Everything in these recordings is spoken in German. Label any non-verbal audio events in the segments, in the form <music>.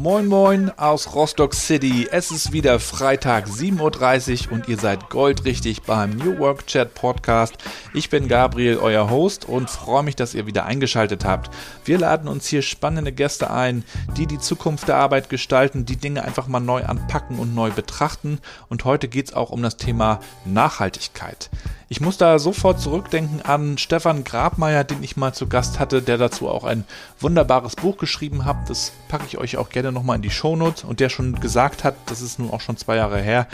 Moin Moin aus Rostock City. Es ist wieder Freitag 7.30 Uhr und ihr seid goldrichtig beim New Work Chat Podcast. Ich bin Gabriel, euer Host und freue mich, dass ihr wieder eingeschaltet habt. Wir laden uns hier spannende Gäste ein, die die Zukunft der Arbeit gestalten, die Dinge einfach mal neu anpacken und neu betrachten. Und heute geht es auch um das Thema Nachhaltigkeit. Ich muss da sofort zurückdenken an Stefan Grabmeier, den ich mal zu Gast hatte, der dazu auch ein wunderbares Buch geschrieben hat. Das packe ich euch auch gerne nochmal in die Shownotes und der schon gesagt hat, das ist nun auch schon zwei Jahre her,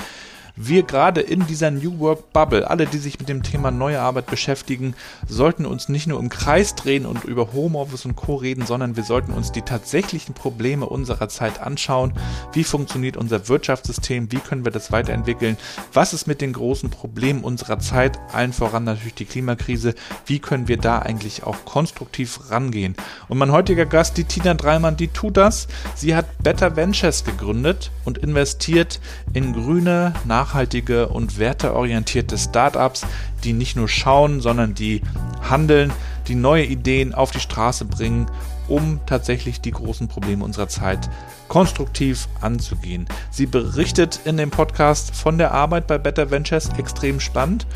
wir gerade in dieser New Work Bubble, alle, die sich mit dem Thema neue Arbeit beschäftigen, sollten uns nicht nur im Kreis drehen und über Homeoffice und Co. reden, sondern wir sollten uns die tatsächlichen Probleme unserer Zeit anschauen. Wie funktioniert unser Wirtschaftssystem? Wie können wir das weiterentwickeln? Was ist mit den großen Problemen unserer Zeit? Allen voran natürlich die Klimakrise. Wie können wir da eigentlich auch konstruktiv rangehen? Und mein heutiger Gast, die Tina Dreimann, die tut das. Sie hat Better Ventures gegründet und investiert in grüne, nach nachhaltige und werteorientierte Startups, die nicht nur schauen, sondern die handeln, die neue Ideen auf die Straße bringen, um tatsächlich die großen Probleme unserer Zeit konstruktiv anzugehen. Sie berichtet in dem Podcast von der Arbeit bei Better Ventures extrem spannend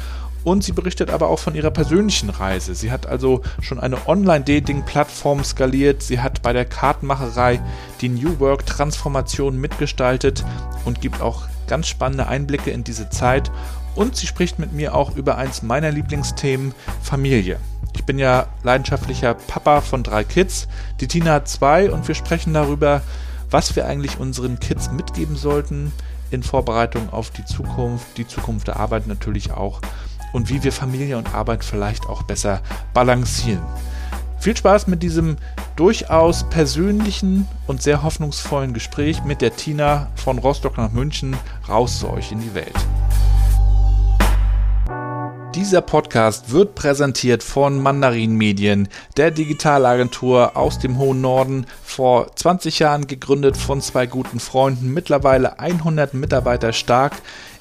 und sie berichtet aber auch von ihrer persönlichen Reise. Sie hat also schon eine Online-Dating-Plattform skaliert. Sie hat bei der Kartenmacherei die New Work-Transformation mitgestaltet und gibt auch ganz spannende Einblicke in diese Zeit. Und sie spricht mit mir auch über eins meiner Lieblingsthemen, Familie. Ich bin ja leidenschaftlicher Papa von drei Kids. Die Tina hat zwei und wir sprechen darüber, was wir eigentlich unseren Kids mitgeben sollten in Vorbereitung auf die Zukunft, die Zukunft der Arbeit natürlich auch und wie wir Familie und Arbeit vielleicht auch besser balancieren. Viel Spaß mit diesem durchaus persönlichen und sehr hoffnungsvollen Gespräch mit der Tina von Rostock nach München raus zu euch in die Welt. Dieser Podcast wird präsentiert von Mandarin Medien, der Digitalagentur aus dem hohen Norden, vor 20 Jahren gegründet von zwei guten Freunden, mittlerweile 100 Mitarbeiter stark.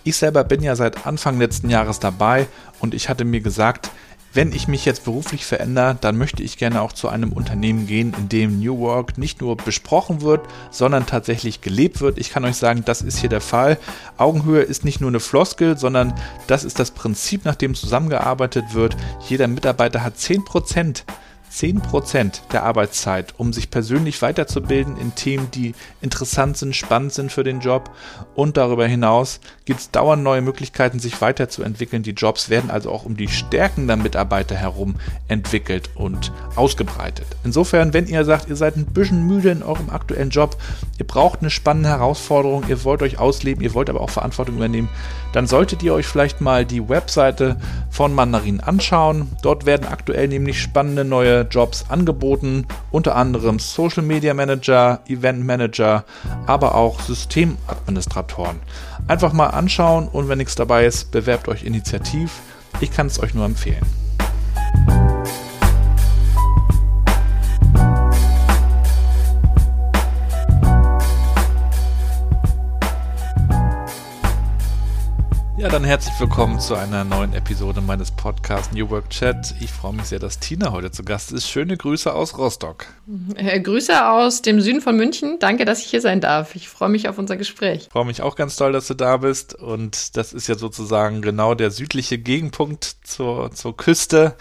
Ich selber bin ja seit Anfang letzten Jahres dabei und ich hatte mir gesagt, wenn ich mich jetzt beruflich verändere, dann möchte ich gerne auch zu einem Unternehmen gehen, in dem New Work nicht nur besprochen wird, sondern tatsächlich gelebt wird. Ich kann euch sagen, das ist hier der Fall. Augenhöhe ist nicht nur eine Floskel, sondern das ist das Prinzip, nach dem zusammengearbeitet wird. Jeder Mitarbeiter hat 10 Prozent 10% der Arbeitszeit, um sich persönlich weiterzubilden in Themen, die interessant sind, spannend sind für den Job. Und darüber hinaus gibt es dauernd neue Möglichkeiten, sich weiterzuentwickeln. Die Jobs werden also auch um die Stärken der Mitarbeiter herum entwickelt und ausgebreitet. Insofern, wenn ihr sagt, ihr seid ein bisschen müde in eurem aktuellen Job, ihr braucht eine spannende Herausforderung, ihr wollt euch ausleben, ihr wollt aber auch Verantwortung übernehmen, dann solltet ihr euch vielleicht mal die Webseite von Mandarin anschauen. Dort werden aktuell nämlich spannende neue Jobs angeboten, unter anderem Social Media Manager, Event Manager, aber auch Systemadministratoren. Einfach mal anschauen und wenn nichts dabei ist, bewerbt euch initiativ. Ich kann es euch nur empfehlen. Ja, dann herzlich willkommen zu einer neuen Episode meines Podcasts New Work Chat. Ich freue mich sehr, dass Tina heute zu Gast ist. Schöne Grüße aus Rostock. Äh, Grüße aus dem Süden von München. Danke, dass ich hier sein darf. Ich freue mich auf unser Gespräch. Ich freue mich auch ganz toll, dass du da bist. Und das ist ja sozusagen genau der südliche Gegenpunkt zur, zur Küste.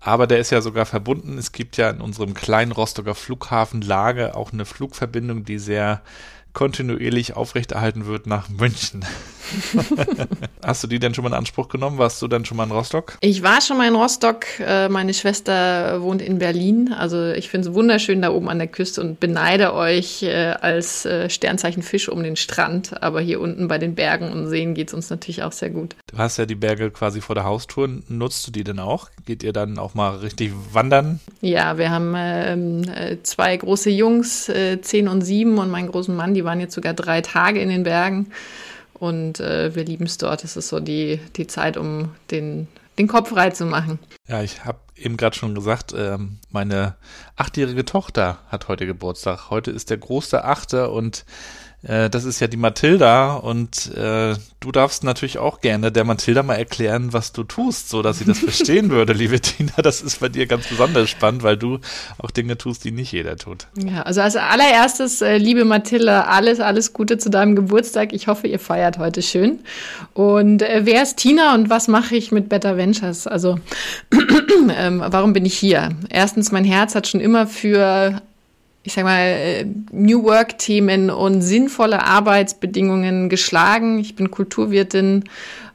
Aber der ist ja sogar verbunden. Es gibt ja in unserem kleinen Rostocker Flughafen Lage auch eine Flugverbindung, die sehr kontinuierlich aufrechterhalten wird nach München. <laughs> Hast du die denn schon mal in Anspruch genommen? Warst du dann schon mal in Rostock? Ich war schon mal in Rostock. Äh, meine Schwester wohnt in Berlin. Also ich finde es wunderschön da oben an der Küste und beneide euch äh, als äh, Sternzeichen Fisch um den Strand. Aber hier unten bei den Bergen und Seen geht es uns natürlich auch sehr gut. Du hast ja die Berge quasi vor der Haustür. Nutzt du die denn auch? Geht ihr dann auch mal richtig wandern? Ja, wir haben ähm, zwei große Jungs, zehn und sieben und meinen großen Mann, die waren jetzt sogar drei Tage in den Bergen und äh, wir lieben es dort. Es ist so die, die Zeit, um den den Kopf frei zu machen. Ja, ich habe eben gerade schon gesagt, ähm, meine achtjährige Tochter hat heute Geburtstag. Heute ist der große Achte und äh, das ist ja die Mathilda und äh, du darfst natürlich auch gerne der Mathilda mal erklären, was du tust, so dass sie das verstehen <laughs> würde, liebe Tina. Das ist bei dir ganz besonders spannend, weil du auch Dinge tust, die nicht jeder tut. Ja, also als allererstes, äh, liebe Mathilda, alles, alles Gute zu deinem Geburtstag. Ich hoffe, ihr feiert heute schön. Und äh, wer ist Tina und was mache ich mit Better Ventures? Also, <clears throat> ähm, warum bin ich hier? Erstens, mein Herz hat schon immer für ich sag mal, äh, New Work-Themen und sinnvolle Arbeitsbedingungen geschlagen. Ich bin Kulturwirtin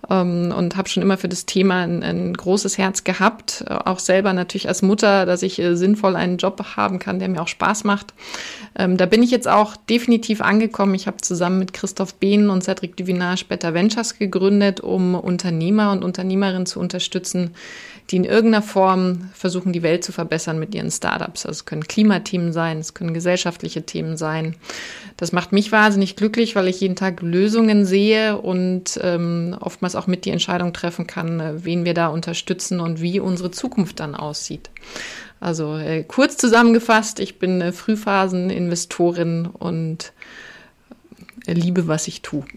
ähm, und habe schon immer für das Thema ein, ein, großes Herz gehabt. Auch selber natürlich als Mutter, dass ich äh, sinnvoll einen Job haben kann, der mir auch Spaß macht. Ähm, da bin ich jetzt auch definitiv angekommen. Ich habe zusammen mit Christoph Behn und Cedric Duvinage Better Ventures gegründet, um Unternehmer und Unternehmerinnen zu unterstützen, die in irgendeiner Form versuchen, die Welt zu verbessern mit ihren Startups. Also es können Klimathemen sein, es können gesellschaftliche Themen sein. Das macht mich wahnsinnig glücklich, weil ich jeden Tag Lösungen sehe und ähm, oftmals auch mit die Entscheidung treffen kann, äh, wen wir da unterstützen und wie unsere Zukunft dann aussieht. Also äh, kurz zusammengefasst, ich bin äh, Frühphaseninvestorin und liebe, was ich tue. <laughs>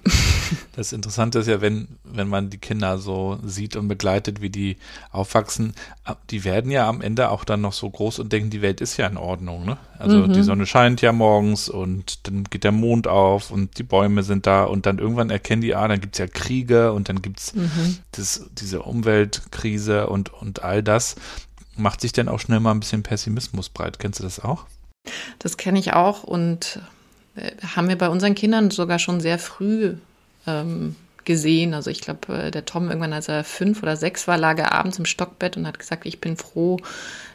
Das Interessante ist ja, wenn, wenn man die Kinder so sieht und begleitet, wie die aufwachsen, die werden ja am Ende auch dann noch so groß und denken, die Welt ist ja in Ordnung. Ne? Also mhm. die Sonne scheint ja morgens und dann geht der Mond auf und die Bäume sind da und dann irgendwann erkennen die, ah, dann gibt es ja Kriege und dann gibt es mhm. diese Umweltkrise und, und all das. Macht sich dann auch schnell mal ein bisschen Pessimismus breit. Kennst du das auch? Das kenne ich auch und haben wir bei unseren Kindern sogar schon sehr früh ähm, gesehen. Also ich glaube, äh, der Tom irgendwann, als er fünf oder sechs war, lag er abends im Stockbett und hat gesagt, ich bin froh,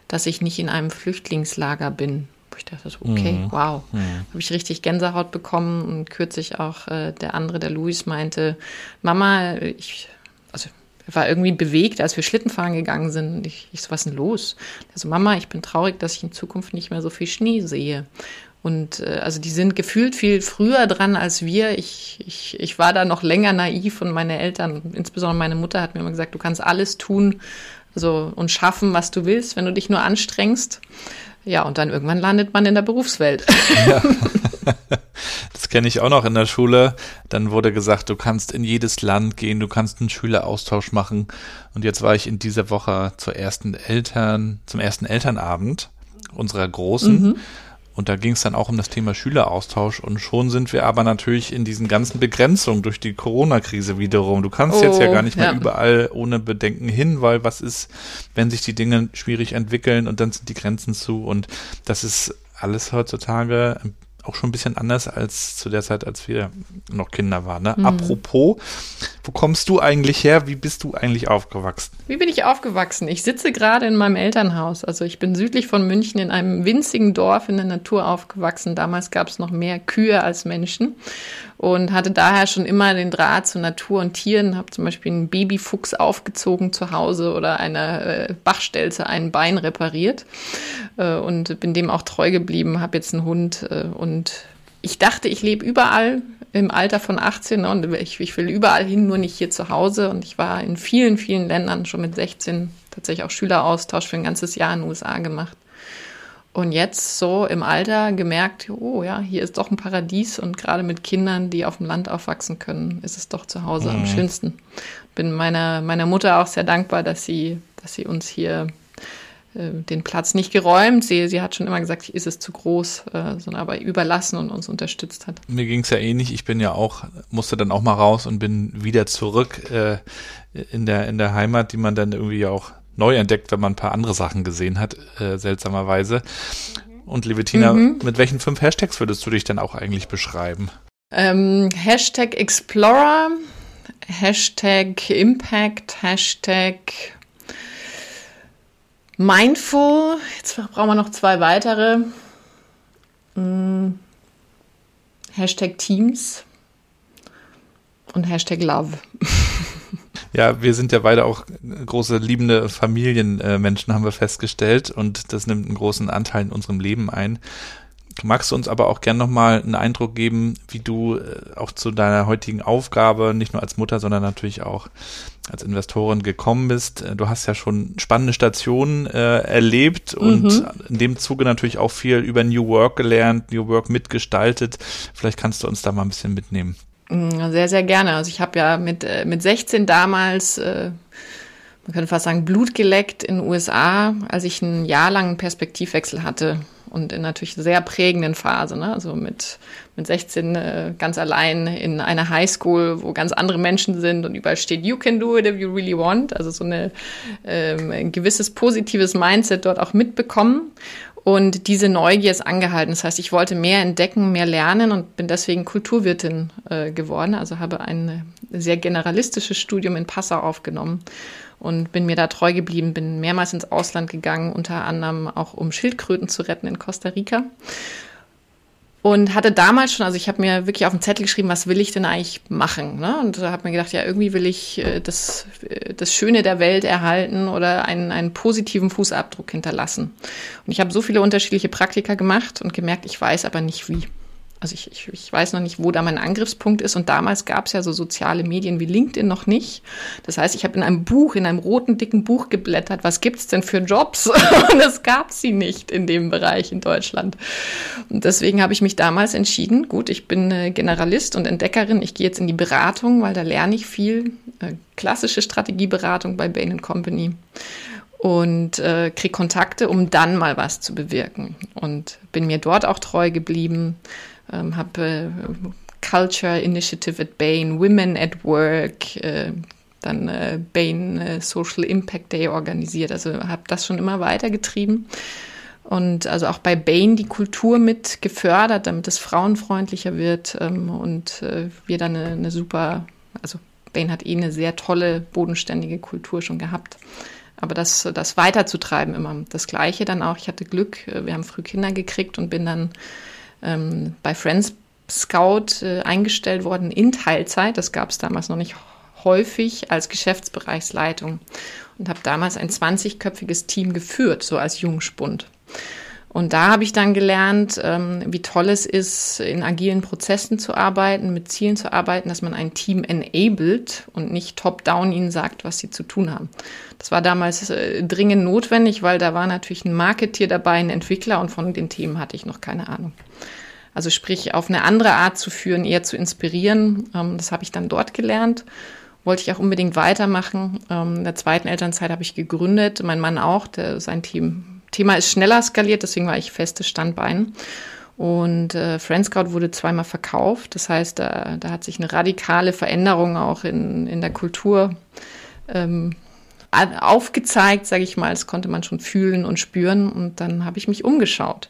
dass ich nicht in einem Flüchtlingslager bin. Ich dachte so, okay, mhm. wow. Mhm. Habe ich richtig Gänsehaut bekommen und kürzlich auch äh, der andere, der Luis, meinte, Mama, ich, also war irgendwie bewegt, als wir Schlittenfahren gegangen sind. Und ich, ich so, was ist denn los? Also Mama, ich bin traurig, dass ich in Zukunft nicht mehr so viel Schnee sehe. Und äh, also die sind gefühlt viel früher dran als wir. Ich, ich, ich war da noch länger naiv und meine Eltern, insbesondere meine Mutter, hat mir immer gesagt, du kannst alles tun also, und schaffen, was du willst, wenn du dich nur anstrengst. Ja, und dann irgendwann landet man in der Berufswelt. Ja. <laughs> Das kenne ich auch noch in der Schule. Dann wurde gesagt, du kannst in jedes Land gehen, du kannst einen Schüleraustausch machen. Und jetzt war ich in dieser Woche zur ersten Eltern, zum ersten Elternabend unserer Großen. Mhm. Und da ging es dann auch um das Thema Schüleraustausch. Und schon sind wir aber natürlich in diesen ganzen Begrenzungen durch die Corona-Krise wiederum. Du kannst oh, jetzt ja oh, gar nicht mehr ja. überall ohne Bedenken hin, weil was ist, wenn sich die Dinge schwierig entwickeln und dann sind die Grenzen zu. Und das ist alles heutzutage auch schon ein bisschen anders als zu der Zeit, als wir noch Kinder waren. Ne? Mhm. Apropos, wo kommst du eigentlich her? Wie bist du eigentlich aufgewachsen? Wie bin ich aufgewachsen? Ich sitze gerade in meinem Elternhaus. Also ich bin südlich von München in einem winzigen Dorf in der Natur aufgewachsen. Damals gab es noch mehr Kühe als Menschen und hatte daher schon immer den Draht zu Natur und Tieren. Habe zum Beispiel einen Babyfuchs aufgezogen zu Hause oder einer äh, Bachstelze ein Bein repariert äh, und bin dem auch treu geblieben. Habe jetzt einen Hund äh, und ich dachte, ich lebe überall im Alter von 18 ne, und ich, ich, will überall hin, nur nicht hier zu Hause. Und ich war in vielen, vielen Ländern schon mit 16 tatsächlich auch Schüleraustausch für ein ganzes Jahr in den USA gemacht. Und jetzt so im Alter gemerkt, oh ja, hier ist doch ein Paradies und gerade mit Kindern, die auf dem Land aufwachsen können, ist es doch zu Hause mhm. am schönsten. Bin meiner, meiner Mutter auch sehr dankbar, dass sie, dass sie uns hier äh, den Platz nicht geräumt. Sie, sie hat schon immer gesagt, ist es zu groß, äh, sondern aber überlassen und uns unterstützt hat. Mir ging es ja ähnlich. Ich bin ja auch, musste dann auch mal raus und bin wieder zurück äh, in, der, in der Heimat, die man dann irgendwie auch neu entdeckt, wenn man ein paar andere Sachen gesehen hat, äh, seltsamerweise. Und liebe Tina, mhm. mit welchen fünf Hashtags würdest du dich denn auch eigentlich beschreiben? Ähm, Hashtag Explorer, Hashtag Impact, Hashtag Mindful. Jetzt brauchen wir noch zwei weitere. Hm. Hashtag Teams und Hashtag Love. <laughs> Ja, wir sind ja beide auch große liebende Familienmenschen, haben wir festgestellt. Und das nimmt einen großen Anteil in unserem Leben ein. magst du uns aber auch gern nochmal einen Eindruck geben, wie du äh, auch zu deiner heutigen Aufgabe, nicht nur als Mutter, sondern natürlich auch als Investorin gekommen bist. Äh, du hast ja schon spannende Stationen äh, erlebt und mhm. in dem Zuge natürlich auch viel über New Work gelernt, New Work mitgestaltet. Vielleicht kannst du uns da mal ein bisschen mitnehmen. Mm, sehr, sehr gerne. Also ich habe ja mit, äh, mit 16 damals, äh, man könnte fast sagen, Blut geleckt in den USA, als ich einen jahrelangen Perspektivwechsel hatte und in natürlich sehr prägenden Phase. Ne? Also mit, mit 16 äh, ganz allein in einer Highschool, wo ganz andere Menschen sind und überall steht, you can do it if you really want. Also so eine, ähm, ein gewisses positives Mindset dort auch mitbekommen. Und diese Neugier ist angehalten. Das heißt, ich wollte mehr entdecken, mehr lernen und bin deswegen Kulturwirtin äh, geworden. Also habe ein sehr generalistisches Studium in Passau aufgenommen und bin mir da treu geblieben, bin mehrmals ins Ausland gegangen, unter anderem auch um Schildkröten zu retten in Costa Rica und hatte damals schon, also ich habe mir wirklich auf den Zettel geschrieben, was will ich denn eigentlich machen? Ne? Und da habe mir gedacht, ja, irgendwie will ich äh, das, äh, das Schöne der Welt erhalten oder einen, einen positiven Fußabdruck hinterlassen. Und ich habe so viele unterschiedliche Praktika gemacht und gemerkt, ich weiß aber nicht wie. Also ich, ich, ich weiß noch nicht, wo da mein Angriffspunkt ist. Und damals gab es ja so soziale Medien wie LinkedIn noch nicht. Das heißt, ich habe in einem Buch, in einem roten, dicken Buch geblättert, was gibt's denn für Jobs? <laughs> Und es gab sie nicht in dem Bereich in Deutschland. Und deswegen habe ich mich damals entschieden, gut, ich bin Generalist und Entdeckerin, ich gehe jetzt in die Beratung, weil da lerne ich viel. Äh, klassische Strategieberatung bei Bain Company und äh, kriege Kontakte, um dann mal was zu bewirken. Und bin mir dort auch treu geblieben, ähm, habe äh, Culture Initiative at Bain, Women at Work, äh, dann äh, Bain äh, Social Impact Day organisiert. Also habe das schon immer weitergetrieben. Und also auch bei Bain die Kultur mit gefördert, damit es frauenfreundlicher wird ähm, und äh, wir dann eine, eine super, also Bain hat eh eine sehr tolle, bodenständige Kultur schon gehabt. Aber das, das weiterzutreiben immer. Das Gleiche dann auch, ich hatte Glück, äh, wir haben früh Kinder gekriegt und bin dann ähm, bei Friends Scout äh, eingestellt worden in Teilzeit. Das gab es damals noch nicht häufig als Geschäftsbereichsleitung und habe damals ein 20-köpfiges Team geführt, so als Jungspund. Und da habe ich dann gelernt, ähm, wie toll es ist, in agilen Prozessen zu arbeiten, mit Zielen zu arbeiten, dass man ein Team enabled und nicht top-down ihnen sagt, was sie zu tun haben. Das war damals äh, dringend notwendig, weil da war natürlich ein Marketier dabei, ein Entwickler und von den Themen hatte ich noch keine Ahnung. Also sprich, auf eine andere Art zu führen, eher zu inspirieren. Ähm, das habe ich dann dort gelernt. Wollte ich auch unbedingt weitermachen. Ähm, in der zweiten Elternzeit habe ich gegründet, mein Mann auch, der, sein Team Thema ist schneller skaliert, deswegen war ich festes Standbein. Und äh, Friendscout wurde zweimal verkauft. Das heißt, da, da hat sich eine radikale Veränderung auch in, in der Kultur ähm, aufgezeigt, sage ich mal. Das konnte man schon fühlen und spüren. Und dann habe ich mich umgeschaut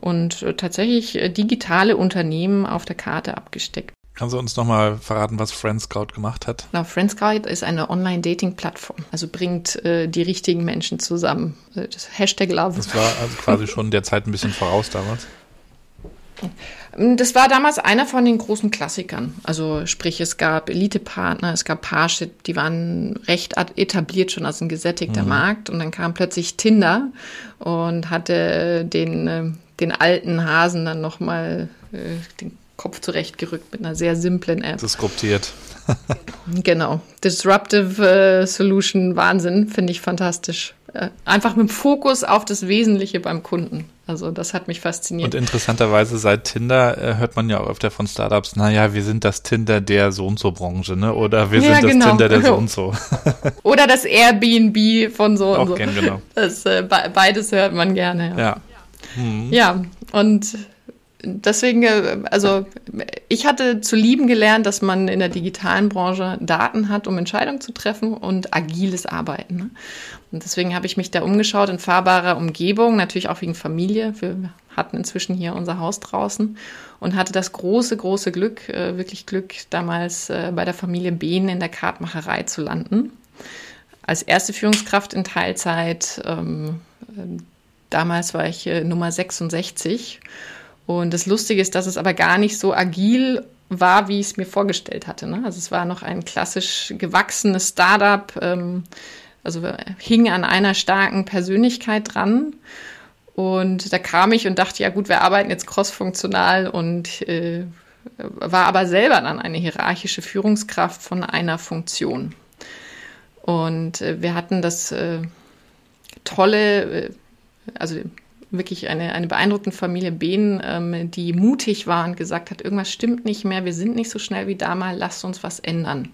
und äh, tatsächlich äh, digitale Unternehmen auf der Karte abgesteckt. Kannst du uns nochmal verraten, was Friendscout gemacht hat? Na, Friendscout ist eine Online-Dating-Plattform, also bringt äh, die richtigen Menschen zusammen. Äh, das Hashtag Love. Das war also quasi schon der Zeit ein bisschen voraus damals. Das war damals einer von den großen Klassikern. Also sprich, es gab Elite-Partner, es gab Parship, die waren recht etabliert schon als ein gesättigter mhm. Markt. Und dann kam plötzlich Tinder und hatte den, äh, den alten Hasen dann nochmal äh, den Kopf zurechtgerückt mit einer sehr simplen App. Disruptiert. <laughs> genau. Disruptive äh, Solution, Wahnsinn, finde ich fantastisch. Äh, einfach mit Fokus auf das Wesentliche beim Kunden. Also das hat mich fasziniert. Und interessanterweise seit Tinder äh, hört man ja auch öfter von Startups, naja, wir sind das Tinder der so und so Branche, ne? Oder wir ja, sind genau. das Tinder der so und so. Oder das Airbnb von so auch und so. Gern, genau. Das, äh, beides hört man gerne. Ja. Ja, mhm. ja und deswegen, äh, also ich hatte zu lieben gelernt, dass man in der digitalen Branche Daten hat, um Entscheidungen zu treffen und agiles Arbeiten. Ne? Und deswegen habe ich mich da umgeschaut in fahrbarer Umgebung, natürlich auch wegen Familie. Wir hatten inzwischen hier unser Haus draußen und hatte das große, große Glück, äh, wirklich Glück, damals äh, bei der Familie Behn in der Kartmacherei zu landen. Als erste Führungskraft in Teilzeit. Ähm, damals war ich Nummer 66 und das Lustige ist, dass es aber gar nicht so agil war, wie ich es mir vorgestellt hatte. Ne? Also es war noch ein klassisch gewachsenes Startup, ähm, also hing an einer starken Persönlichkeit dran. Und da kam ich und dachte, ja gut, wir arbeiten jetzt crossfunktional und äh, war aber selber dann eine hierarchische Führungskraft von einer Funktion. Und äh, wir hatten das äh, tolle, äh, also wirklich eine, eine beeindruckende Familie Behn, ähm, die mutig war und gesagt hat, irgendwas stimmt nicht mehr, wir sind nicht so schnell wie damals, lasst uns was ändern.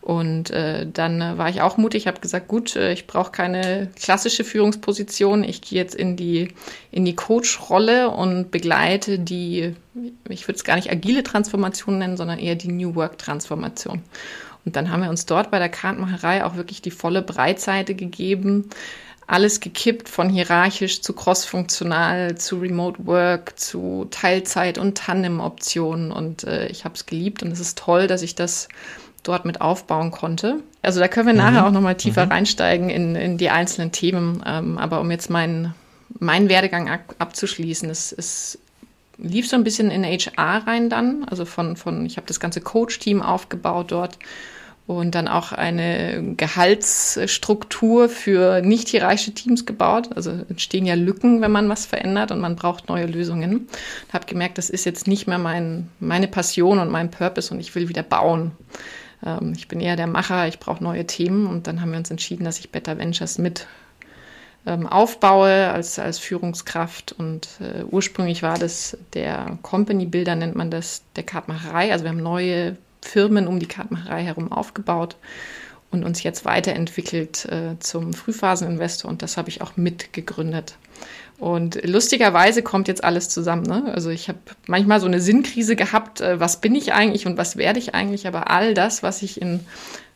Und äh, dann äh, war ich auch mutig, habe gesagt, gut, äh, ich brauche keine klassische Führungsposition. Ich gehe jetzt in die, in die Coach-Rolle und begleite die, ich würde es gar nicht agile Transformation nennen, sondern eher die New Work-Transformation. Und dann haben wir uns dort bei der Kartenmacherei auch wirklich die volle Breitseite gegeben. Alles gekippt von hierarchisch zu crossfunktional, zu Remote Work, zu Teilzeit- und Tandem-Optionen. Und äh, ich habe es geliebt und es ist toll, dass ich das dort mit aufbauen konnte. Also da können wir mhm. nachher auch nochmal tiefer mhm. reinsteigen in, in die einzelnen Themen. Ähm, aber um jetzt meinen mein Werdegang ab, abzuschließen, es, es lief so ein bisschen in HR rein dann. Also von, von ich habe das ganze Coach-Team aufgebaut dort und dann auch eine Gehaltsstruktur für nicht hierarchische Teams gebaut. Also entstehen ja Lücken, wenn man was verändert und man braucht neue Lösungen. Habe gemerkt, das ist jetzt nicht mehr mein, meine Passion und mein Purpose und ich will wieder bauen. Ähm, ich bin eher der Macher, ich brauche neue Themen und dann haben wir uns entschieden, dass ich Better Ventures mit ähm, aufbaue als, als Führungskraft und äh, ursprünglich war das der Company Builder, nennt man das, der Kartmacherei. Also wir haben neue Firmen um die Kartmacherei herum aufgebaut und uns jetzt weiterentwickelt äh, zum Frühphaseninvestor und das habe ich auch mitgegründet. Und lustigerweise kommt jetzt alles zusammen. Ne? Also ich habe manchmal so eine Sinnkrise gehabt, äh, was bin ich eigentlich und was werde ich eigentlich, aber all das, was ich in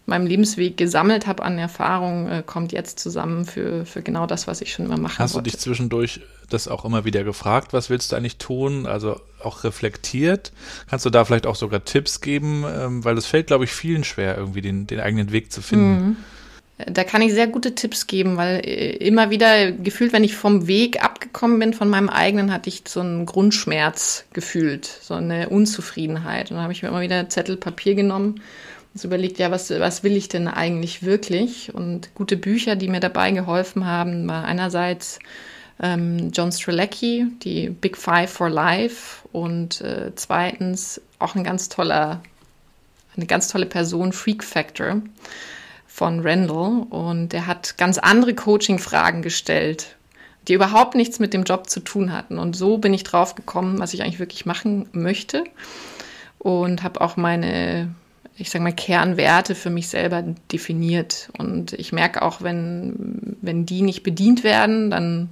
meinem Lebensweg gesammelt habe an Erfahrung, äh, kommt jetzt zusammen für, für genau das, was ich schon immer machen Hast wollte. du dich zwischendurch das auch immer wieder gefragt, was willst du eigentlich tun? Also auch reflektiert? Kannst du da vielleicht auch sogar Tipps geben? Ähm, weil es fällt, glaube ich, vielen schwer, irgendwie den, den eigenen Weg zu finden. Mhm. Da kann ich sehr gute Tipps geben, weil äh, immer wieder gefühlt, wenn ich vom Weg abgekommen bin, von meinem eigenen, hatte ich so einen Grundschmerz gefühlt, so eine Unzufriedenheit. Und dann habe ich mir immer wieder Zettel Papier genommen und überlegt, ja, was, was will ich denn eigentlich wirklich? Und gute Bücher, die mir dabei geholfen haben, war einerseits ähm, John Strelecki, die Big Five for Life und äh, zweitens auch ein ganz toller, eine ganz tolle Person, Freak Factor von Randall und der hat ganz andere Coaching-Fragen gestellt, die überhaupt nichts mit dem Job zu tun hatten. Und so bin ich drauf gekommen, was ich eigentlich wirklich machen möchte und habe auch meine ich sage mal, Kernwerte für mich selber definiert. Und ich merke auch, wenn, wenn die nicht bedient werden, dann,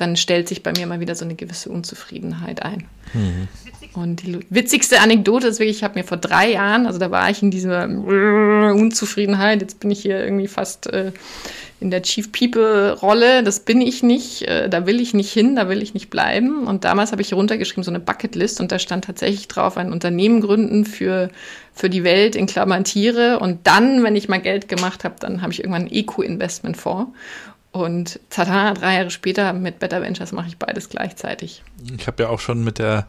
dann stellt sich bei mir mal wieder so eine gewisse Unzufriedenheit ein. Mhm. Und die witzigste Anekdote ist wirklich, ich habe mir vor drei Jahren, also da war ich in dieser Unzufriedenheit, jetzt bin ich hier irgendwie fast äh, in der Chief People Rolle, das bin ich nicht, äh, da will ich nicht hin, da will ich nicht bleiben. Und damals habe ich runtergeschrieben so eine Bucketlist und da stand tatsächlich drauf, ein Unternehmen gründen für, für die Welt in Klammern Tiere. Und dann, wenn ich mal Geld gemacht habe, dann habe ich irgendwann einen Eco-Investment-Fonds. Und tada, drei Jahre später mit Better Ventures mache ich beides gleichzeitig. Ich habe ja auch schon mit der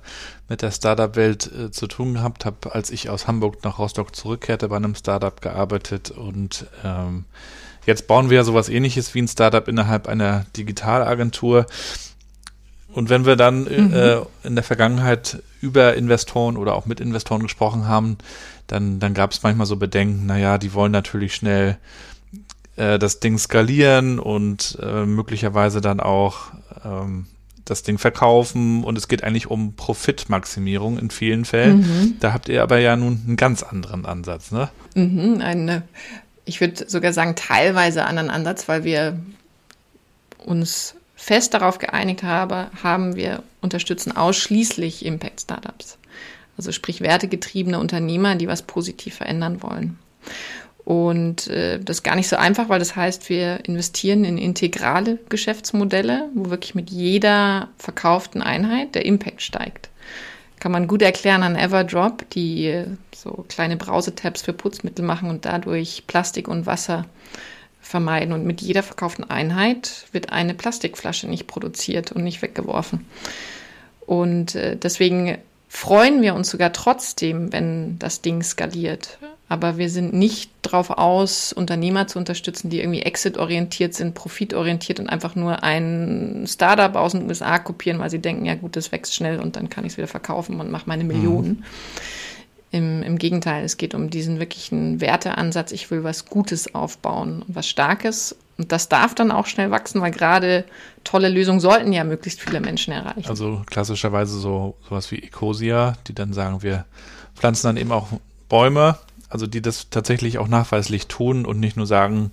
mit der Startup-Welt äh, zu tun gehabt, habe, als ich aus Hamburg nach Rostock zurückkehrte, bei einem Startup gearbeitet und ähm, Jetzt bauen wir ja sowas ähnliches wie ein Startup innerhalb einer Digitalagentur. Und wenn wir dann äh, mhm. äh, in der Vergangenheit über Investoren oder auch mit Investoren gesprochen haben, dann, dann gab es manchmal so Bedenken, naja, die wollen natürlich schnell äh, das Ding skalieren und äh, möglicherweise dann auch ähm, das Ding verkaufen und es geht eigentlich um Profitmaximierung in vielen Fällen. Mhm. Da habt ihr aber ja nun einen ganz anderen Ansatz, ne? Mhm, eine ich würde sogar sagen, teilweise anderen Ansatz, weil wir uns fest darauf geeinigt habe, haben, wir unterstützen ausschließlich Impact Startups. Also sprich wertegetriebene Unternehmer, die was positiv verändern wollen. Und äh, das ist gar nicht so einfach, weil das heißt, wir investieren in integrale Geschäftsmodelle, wo wirklich mit jeder verkauften Einheit der Impact steigt kann man gut erklären an Everdrop, die so kleine Brausetabs für Putzmittel machen und dadurch Plastik und Wasser vermeiden. Und mit jeder verkauften Einheit wird eine Plastikflasche nicht produziert und nicht weggeworfen. Und äh, deswegen freuen wir uns sogar trotzdem, wenn das Ding skaliert. Aber wir sind nicht drauf aus, Unternehmer zu unterstützen, die irgendwie exit-orientiert sind, profitorientiert und einfach nur ein Startup aus den USA kopieren, weil sie denken, ja gut, das wächst schnell und dann kann ich es wieder verkaufen und mache meine Millionen. Mhm. Im, Im Gegenteil, es geht um diesen wirklichen Werteansatz. Ich will was Gutes aufbauen und was Starkes. Und das darf dann auch schnell wachsen, weil gerade tolle Lösungen sollten ja möglichst viele Menschen erreichen. Also klassischerweise so sowas wie Ecosia, die dann sagen, wir pflanzen dann eben auch Bäume, also die das tatsächlich auch nachweislich tun und nicht nur sagen,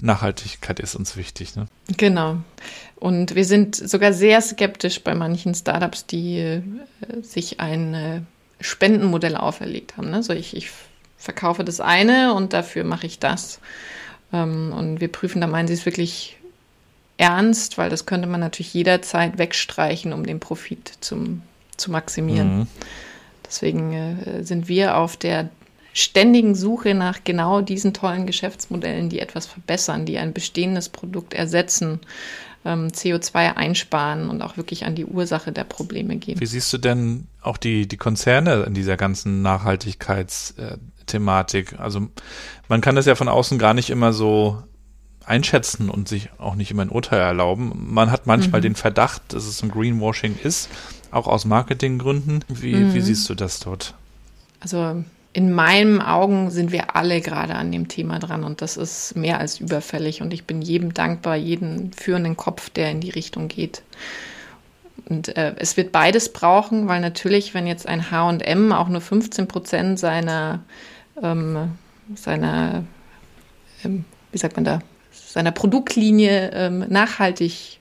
Nachhaltigkeit ist uns wichtig. Ne? Genau. Und wir sind sogar sehr skeptisch bei manchen Startups, die äh, sich ein äh, Spendenmodell auferlegt haben. Ne? So ich, ich verkaufe das eine und dafür mache ich das. Ähm, und wir prüfen, da meinen sie es wirklich ernst, weil das könnte man natürlich jederzeit wegstreichen, um den Profit zum, zu maximieren. Mhm. Deswegen äh, sind wir auf der ständigen Suche nach genau diesen tollen Geschäftsmodellen, die etwas verbessern, die ein bestehendes Produkt ersetzen, ähm, CO2 einsparen und auch wirklich an die Ursache der Probleme gehen. Wie siehst du denn auch die, die Konzerne in dieser ganzen Nachhaltigkeitsthematik? Also man kann das ja von außen gar nicht immer so einschätzen und sich auch nicht immer ein Urteil erlauben. Man hat manchmal mhm. den Verdacht, dass es ein Greenwashing ist, auch aus Marketinggründen. Wie, mhm. wie siehst du das dort? Also in meinen Augen sind wir alle gerade an dem Thema dran und das ist mehr als überfällig und ich bin jedem dankbar, jeden führenden Kopf, der in die Richtung geht. Und äh, es wird beides brauchen, weil natürlich, wenn jetzt ein H&M auch nur 15 Prozent seiner, ähm, seiner, ähm, wie sagt man da, seiner Produktlinie ähm, nachhaltig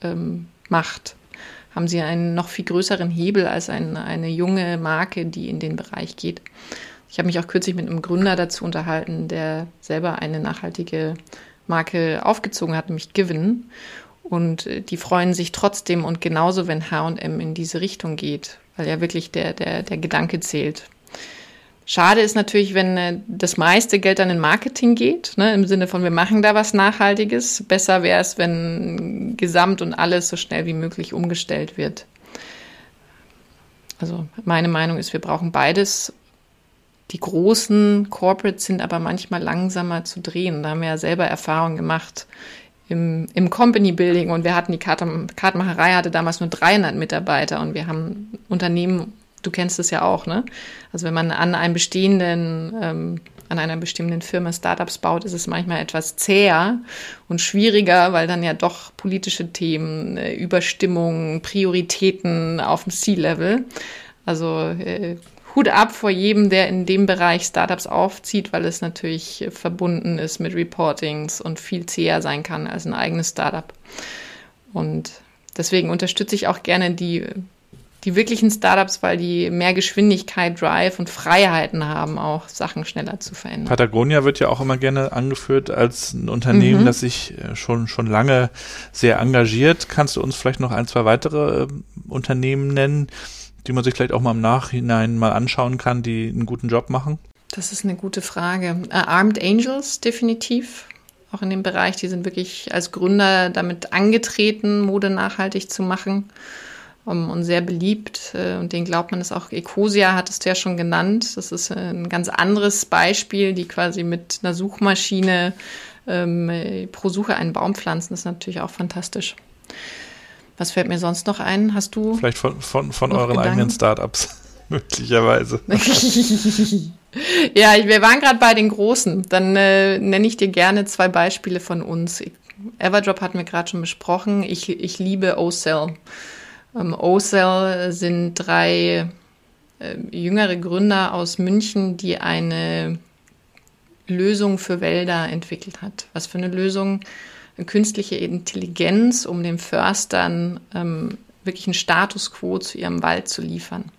ähm, macht, haben sie einen noch viel größeren Hebel als ein, eine junge Marke, die in den Bereich geht. Ich habe mich auch kürzlich mit einem Gründer dazu unterhalten, der selber eine nachhaltige Marke aufgezogen hat, nämlich Given. Und äh, die freuen sich trotzdem und genauso, wenn HM in diese Richtung geht, weil ja wirklich der, der, der Gedanke zählt. Schade ist natürlich, wenn äh, das meiste Geld dann in Marketing geht, ne, im Sinne von, wir machen da was Nachhaltiges. Besser wäre es, wenn Gesamt und alles so schnell wie möglich umgestellt wird. Also meine Meinung ist, wir brauchen beides. Die großen Corporates sind aber manchmal langsamer zu drehen. Da haben wir ja selber Erfahrungen gemacht im, im Company Building und wir hatten die Kartenmacherei hatte damals nur 300 Mitarbeiter und wir haben Unternehmen du kennst es ja auch, ne? Also wenn man an einem bestehenden, ähm, an einer bestimmten Firma Startups baut, ist es manchmal etwas zäher und schwieriger, weil dann ja doch politische Themen, äh, Überstimmung, Prioritäten auf dem C-Level. Also äh, Hut ab vor jedem, der in dem Bereich Startups aufzieht, weil es natürlich verbunden ist mit Reportings und viel zäher sein kann als ein eigenes Startup. Und deswegen unterstütze ich auch gerne die die wirklichen Startups, weil die mehr Geschwindigkeit, Drive und Freiheiten haben, auch Sachen schneller zu verändern. Patagonia wird ja auch immer gerne angeführt als ein Unternehmen, mhm. das sich äh, schon, schon lange sehr engagiert. Kannst du uns vielleicht noch ein, zwei weitere äh, Unternehmen nennen, die man sich vielleicht auch mal im Nachhinein mal anschauen kann, die einen guten Job machen? Das ist eine gute Frage. Uh, Armed Angels definitiv. Auch in dem Bereich, die sind wirklich als Gründer damit angetreten, Mode nachhaltig zu machen um, und sehr beliebt. Äh, und den glaubt man ist auch, Ecosia hattest du ja schon genannt. Das ist ein ganz anderes Beispiel, die quasi mit einer Suchmaschine ähm, pro Suche einen Baum pflanzen. Das ist natürlich auch fantastisch. Was fällt mir sonst noch ein? Hast du? Vielleicht von, von, von euren Gedanken? eigenen Startups, <laughs> möglicherweise. <laughs> ja, wir waren gerade bei den Großen. Dann äh, nenne ich dir gerne zwei Beispiele von uns. Everdrop hatten wir gerade schon besprochen. Ich, ich liebe O-Cell. Ähm, OCell sind drei äh, jüngere Gründer aus München, die eine Lösung für Wälder entwickelt hat. Was für eine Lösung? Künstliche Intelligenz, um den Förstern ähm, wirklich einen Status quo zu ihrem Wald zu liefern.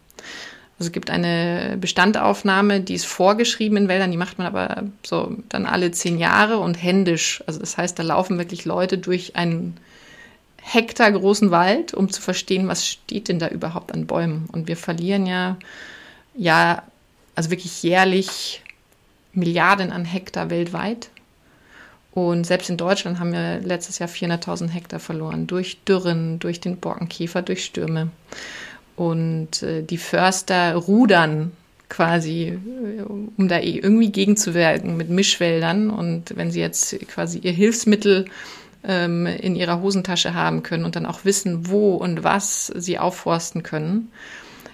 Also es gibt eine Bestandaufnahme, die ist vorgeschrieben in Wäldern, die macht man aber so dann alle zehn Jahre und händisch. Also das heißt, da laufen wirklich Leute durch einen Hektar großen Wald, um zu verstehen, was steht denn da überhaupt an Bäumen. Und wir verlieren ja, ja, also wirklich jährlich Milliarden an Hektar weltweit. Und selbst in Deutschland haben wir letztes Jahr 400.000 Hektar verloren durch Dürren, durch den Borkenkäfer, durch Stürme. Und äh, die Förster rudern quasi, um da irgendwie gegenzuwirken mit Mischwäldern. Und wenn sie jetzt quasi ihr Hilfsmittel ähm, in ihrer Hosentasche haben können und dann auch wissen, wo und was sie aufforsten können,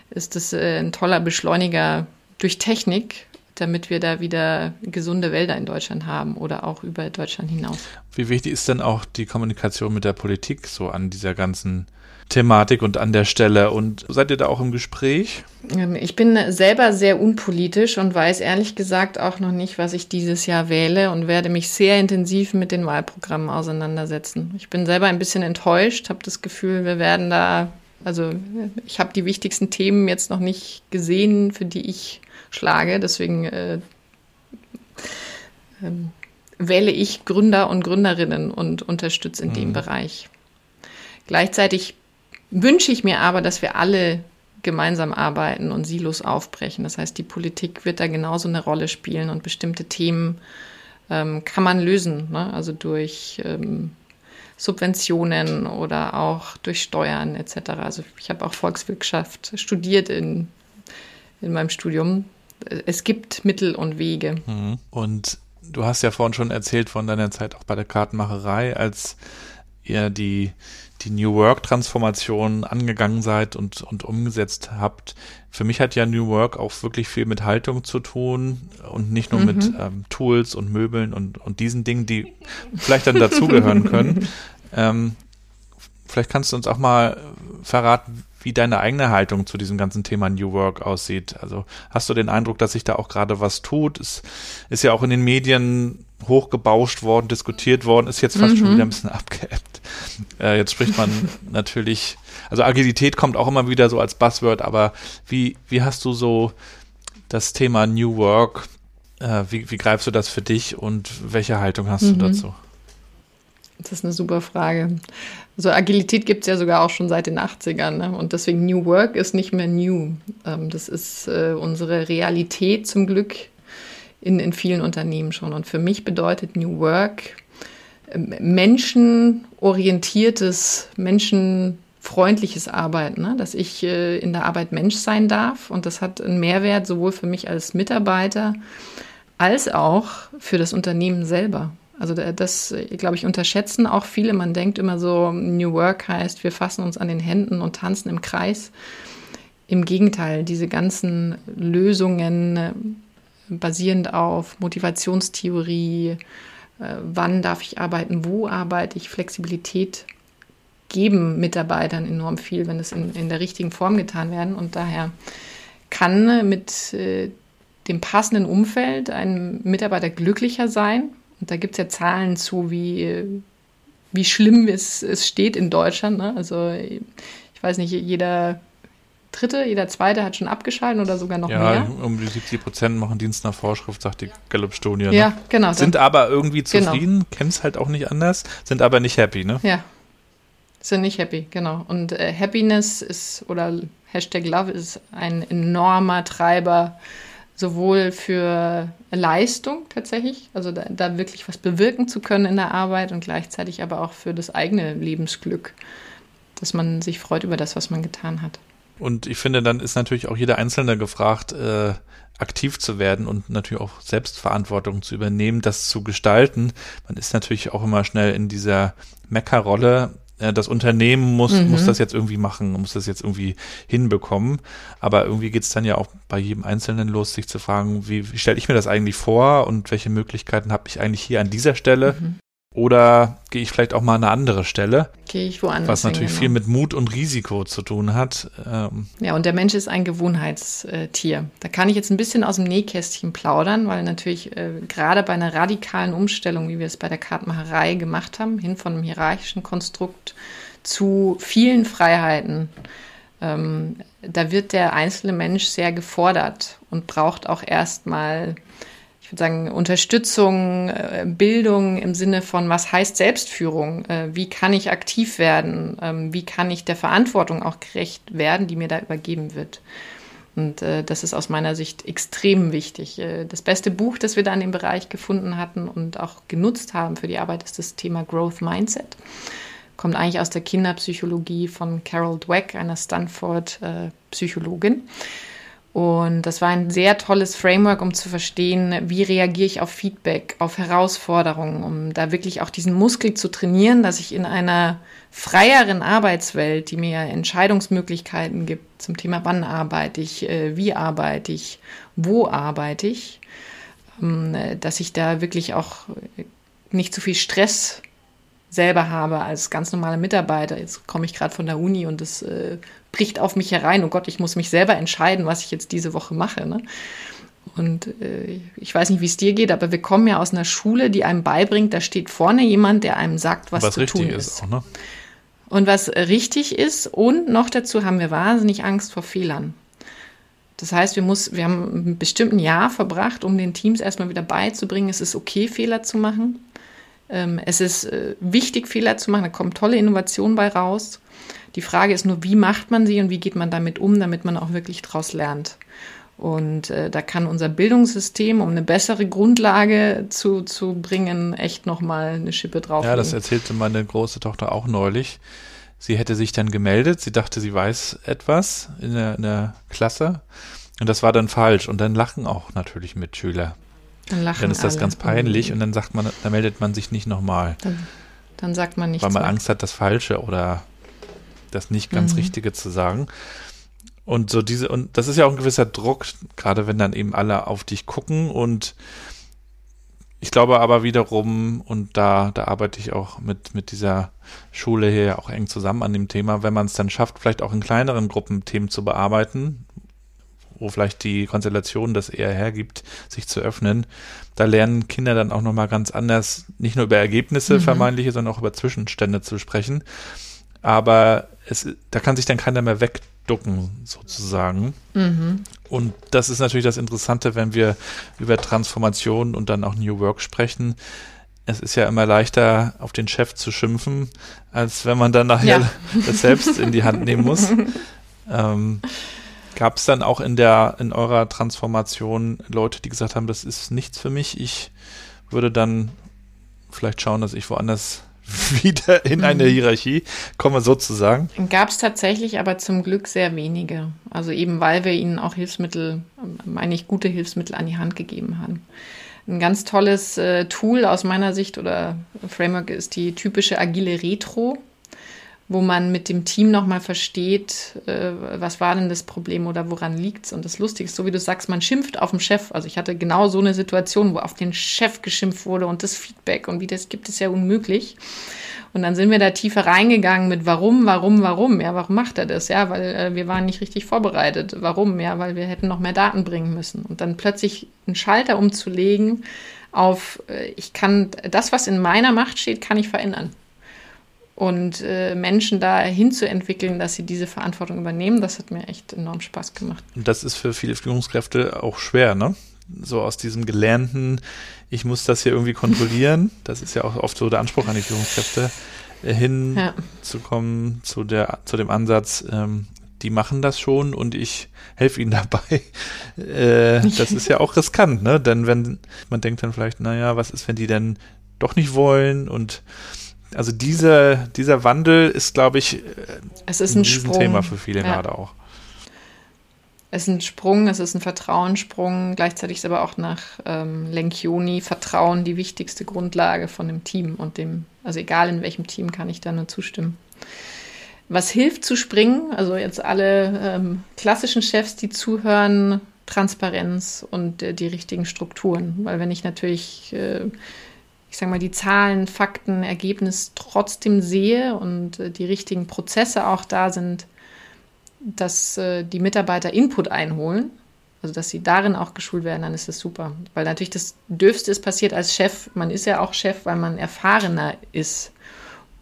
ist das äh, ein toller Beschleuniger durch Technik, damit wir da wieder gesunde Wälder in Deutschland haben oder auch über Deutschland hinaus. Wie wichtig ist denn auch die Kommunikation mit der Politik so an dieser ganzen Thematik und an der Stelle. Und seid ihr da auch im Gespräch? Ähm, ich bin selber sehr unpolitisch und weiß ehrlich gesagt auch noch nicht, was ich dieses Jahr wähle und werde mich sehr intensiv mit den Wahlprogrammen auseinandersetzen. Ich bin selber ein bisschen enttäuscht, habe das Gefühl, wir werden da, also ich habe die wichtigsten Themen jetzt noch nicht gesehen, für die ich schlage. Deswegen äh, äh, wähle ich Gründer und Gründerinnen und unterstütze in mhm. dem Bereich. Gleichzeitig wünsche ich mir aber, dass wir alle gemeinsam arbeiten und Silos aufbrechen. Das heißt, die Politik wird da genauso eine Rolle spielen und bestimmte Themen ähm, kann man lösen, ne? also durch ähm, Subventionen oder auch durch Steuern etc. Also ich habe auch Volkswirtschaft studiert in, in meinem Studium. Es gibt Mittel und Wege. Mhm. Und du hast ja vorhin schon erzählt von deiner Zeit auch bei der Kartenmacherei, als ihr die die New Work-Transformation angegangen seid und, und umgesetzt habt. Für mich hat ja New Work auch wirklich viel mit Haltung zu tun und nicht nur mhm. mit ähm, Tools und Möbeln und, und diesen Dingen, die vielleicht dann dazugehören können. <laughs> Ähm, vielleicht kannst du uns auch mal verraten, wie deine eigene Haltung zu diesem ganzen Thema New Work aussieht. Also hast du den Eindruck, dass sich da auch gerade was tut? Es ist ja auch in den Medien hochgebauscht worden, diskutiert worden, ist jetzt fast mhm. schon wieder ein bisschen <laughs> abgeebbt. Äh, jetzt spricht man <laughs> natürlich, also Agilität kommt auch immer wieder so als Buzzword, aber wie, wie hast du so das Thema New Work, äh, wie, wie greifst du das für dich und welche Haltung hast mhm. du dazu? Das ist eine super Frage. Also Agilität gibt es ja sogar auch schon seit den 80ern. Ne? Und deswegen New Work ist nicht mehr new. Ähm, das ist äh, unsere Realität zum Glück in, in vielen Unternehmen schon. Und für mich bedeutet New Work ähm, menschenorientiertes, menschenfreundliches Arbeiten, ne? dass ich äh, in der Arbeit Mensch sein darf. Und das hat einen Mehrwert sowohl für mich als Mitarbeiter als auch für das Unternehmen selber. Also das, glaube ich, unterschätzen auch viele. Man denkt immer so, New Work heißt, wir fassen uns an den Händen und tanzen im Kreis. Im Gegenteil, diese ganzen Lösungen basierend auf Motivationstheorie, äh, wann darf ich arbeiten, wo arbeite ich, Flexibilität geben Mitarbeitern enorm viel, wenn es in, in der richtigen Form getan werden. Und daher kann mit äh, dem passenden Umfeld ein Mitarbeiter glücklicher sein. Und da gibt es ja Zahlen zu, wie, wie schlimm es, es steht in Deutschland. Ne? Also ich weiß nicht, jeder Dritte, jeder Zweite hat schon abgeschalten oder sogar noch ja, mehr. Ja, um die 70 Prozent machen Dienst nach Vorschrift, sagt die Gallup-Studie. Ne? Ja, genau. Sind aber irgendwie genau. zufrieden, genau. kennen es halt auch nicht anders, sind aber nicht happy, ne? Ja, sind nicht happy, genau. Und äh, Happiness ist, oder Hashtag Love ist ein enormer Treiber, sowohl für Leistung tatsächlich, also da, da wirklich was bewirken zu können in der Arbeit und gleichzeitig aber auch für das eigene Lebensglück, dass man sich freut über das, was man getan hat. Und ich finde, dann ist natürlich auch jeder Einzelne gefragt, äh, aktiv zu werden und natürlich auch Selbstverantwortung zu übernehmen, das zu gestalten. Man ist natürlich auch immer schnell in dieser Meckerrolle. Das Unternehmen muss, mhm. muss das jetzt irgendwie machen, muss das jetzt irgendwie hinbekommen. Aber irgendwie geht's dann ja auch bei jedem Einzelnen los, sich zu fragen, wie, wie stelle ich mir das eigentlich vor und welche Möglichkeiten habe ich eigentlich hier an dieser Stelle? Mhm. Oder gehe ich vielleicht auch mal an eine andere Stelle? Gehe ich woanders. Was natürlich hin, genau. viel mit Mut und Risiko zu tun hat. Ähm ja, und der Mensch ist ein Gewohnheitstier. Da kann ich jetzt ein bisschen aus dem Nähkästchen plaudern, weil natürlich äh, gerade bei einer radikalen Umstellung, wie wir es bei der Kartenmacherei gemacht haben, hin von einem hierarchischen Konstrukt zu vielen Freiheiten, ähm, da wird der einzelne Mensch sehr gefordert und braucht auch erstmal würde sagen, Unterstützung, äh, Bildung im Sinne von, was heißt Selbstführung? Äh, wie kann ich aktiv werden? Ähm, wie kann ich der Verantwortung auch gerecht werden, die mir da übergeben wird? Und äh, das ist aus meiner Sicht extrem wichtig. das beste Buch, das wir da in dem Bereich gefunden hatten und auch genutzt haben für die Arbeit, ist das Thema Growth Mindset. Kommt eigentlich aus der Kinderpsychologie von Carol Dweck, einer Stanford-Psychologin. Und das war ein sehr tolles Framework, um zu verstehen, wie reagiere ich auf Feedback, auf Herausforderungen, um da wirklich auch diesen Muskel zu trainieren, dass ich in einer freieren Arbeitswelt, die mir Entscheidungsmöglichkeiten gibt zum Thema, wann arbeite ich, äh, wie arbeite ich, wo arbeite ich, ähm, dass ich da wirklich auch nicht zu viel Stress selber habe als ganz normaler Mitarbeiter. Jetzt komme ich gerade von der Uni und das äh, bricht auf mich herein. Oh Gott, ich muss mich selber entscheiden, was ich jetzt diese Woche mache. Ne? Und äh, ich weiß nicht, wie es dir geht, aber wir kommen ja aus einer Schule, die einem beibringt, da steht vorne jemand, der einem sagt, was, was zu tun ist. ist auch, ne? Und was richtig ist. Und noch dazu haben wir wahnsinnig Angst vor Fehlern. Das heißt, wir, muss, wir haben ein bestimmten Jahr verbracht, um den Teams erstmal wieder beizubringen, es ist okay, Fehler zu machen. Ähm, es ist äh, wichtig, Fehler zu machen, da kommen tolle Innovationen bei raus. Die Frage ist nur, wie macht man sie und wie geht man damit um, damit man auch wirklich daraus lernt. Und äh, da kann unser Bildungssystem, um eine bessere Grundlage zu, zu bringen, echt nochmal eine Schippe drauf. Ja, das erzählte meine große Tochter auch neulich. Sie hätte sich dann gemeldet, sie dachte, sie weiß etwas in der, in der Klasse. Und das war dann falsch. Und dann lachen auch natürlich Mitschüler. Dann lachen Dann ist das alle. ganz peinlich und dann sagt man, dann meldet man sich nicht nochmal. Dann, dann sagt man nicht. Weil man Angst hat, das Falsche oder das nicht ganz mhm. Richtige zu sagen. Und so diese, und das ist ja auch ein gewisser Druck, gerade wenn dann eben alle auf dich gucken und ich glaube aber wiederum, und da, da arbeite ich auch mit, mit dieser Schule hier auch eng zusammen an dem Thema, wenn man es dann schafft, vielleicht auch in kleineren Gruppen Themen zu bearbeiten, wo vielleicht die Konstellation das eher hergibt, sich zu öffnen, da lernen Kinder dann auch nochmal ganz anders, nicht nur über Ergebnisse mhm. vermeintliche, sondern auch über Zwischenstände zu sprechen. Aber es, da kann sich dann keiner mehr wegducken, sozusagen. Mhm. Und das ist natürlich das Interessante, wenn wir über Transformation und dann auch New Work sprechen. Es ist ja immer leichter, auf den Chef zu schimpfen, als wenn man dann nachher ja. <laughs> das selbst in die Hand nehmen muss. <laughs> ähm, Gab es dann auch in der, in eurer Transformation Leute, die gesagt haben, das ist nichts für mich, ich würde dann vielleicht schauen, dass ich woanders <laughs> wieder in eine mhm. Hierarchie komme, sozusagen? Gab es tatsächlich, aber zum Glück sehr wenige. Also eben, weil wir ihnen auch Hilfsmittel, meine ich, gute Hilfsmittel an die Hand gegeben haben. Ein ganz tolles äh, Tool aus meiner Sicht oder Framework ist die typische agile Retro wo man mit dem Team nochmal versteht, äh, was war denn das Problem oder woran liegt es. Und das Lustige ist, so wie du sagst, man schimpft auf den Chef. Also ich hatte genau so eine Situation, wo auf den Chef geschimpft wurde und das Feedback und wie das gibt es ja unmöglich. Und dann sind wir da tiefer reingegangen mit warum, warum, warum. Ja, warum macht er das? Ja, weil äh, wir waren nicht richtig vorbereitet. Warum? Ja, weil wir hätten noch mehr Daten bringen müssen. Und dann plötzlich einen Schalter umzulegen auf, äh, ich kann, das, was in meiner Macht steht, kann ich verändern und äh, Menschen da hinzuentwickeln, dass sie diese Verantwortung übernehmen, das hat mir echt enorm Spaß gemacht. Und das ist für viele Führungskräfte auch schwer, ne? So aus diesem gelernten, ich muss das hier irgendwie kontrollieren, <laughs> das ist ja auch oft so der Anspruch an die Führungskräfte, äh, hinzukommen ja. zu, der, zu dem Ansatz, ähm, die machen das schon und ich helfe ihnen <laughs> dabei. Äh, das ist ja auch <laughs> riskant, ne? Denn wenn man denkt dann vielleicht, naja, was ist, wenn die denn doch nicht wollen und also dieser, dieser Wandel ist, glaube ich, es ist ein, Sprung. Thema für viele ja. gerade auch. Es ist ein Sprung, es ist ein Vertrauenssprung. Gleichzeitig ist aber auch nach ähm, Lencioni Vertrauen die wichtigste Grundlage von dem Team und dem, also egal in welchem Team kann ich da nur zustimmen. Was hilft zu springen? Also jetzt alle ähm, klassischen Chefs, die zuhören, Transparenz und äh, die richtigen Strukturen. Weil wenn ich natürlich äh, ich sage mal, die Zahlen, Fakten, Ergebnis trotzdem sehe und äh, die richtigen Prozesse auch da sind, dass äh, die Mitarbeiter Input einholen, also dass sie darin auch geschult werden, dann ist das super. Weil natürlich das Dürfste ist passiert als Chef. Man ist ja auch Chef, weil man erfahrener ist.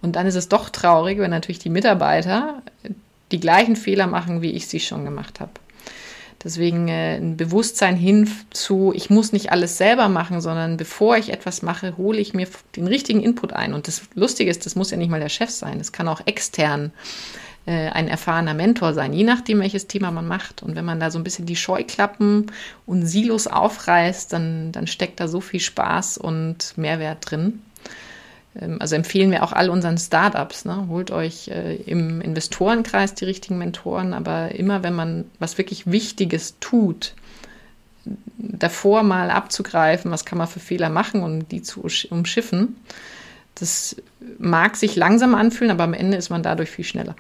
Und dann ist es doch traurig, wenn natürlich die Mitarbeiter die gleichen Fehler machen, wie ich sie schon gemacht habe. Deswegen äh, ein Bewusstsein hin zu, ich muss nicht alles selber machen, sondern bevor ich etwas mache, hole ich mir den richtigen Input ein. Und das Lustige ist, das muss ja nicht mal der Chef sein, das kann auch extern äh, ein erfahrener Mentor sein, je nachdem, welches Thema man macht. Und wenn man da so ein bisschen die Scheuklappen und Silos aufreißt, dann, dann steckt da so viel Spaß und Mehrwert drin. Ähm, also empfehlen wir auch all unseren Startups, ne? holt euch äh, im Investorenkreis die richtigen Mentoren, aber immer wenn man was wirklich Wichtiges tut, davor mal abzugreifen, was kann man für Fehler machen und die zu umschiffen, das mag sich langsam anfühlen, aber am Ende ist man dadurch viel schneller.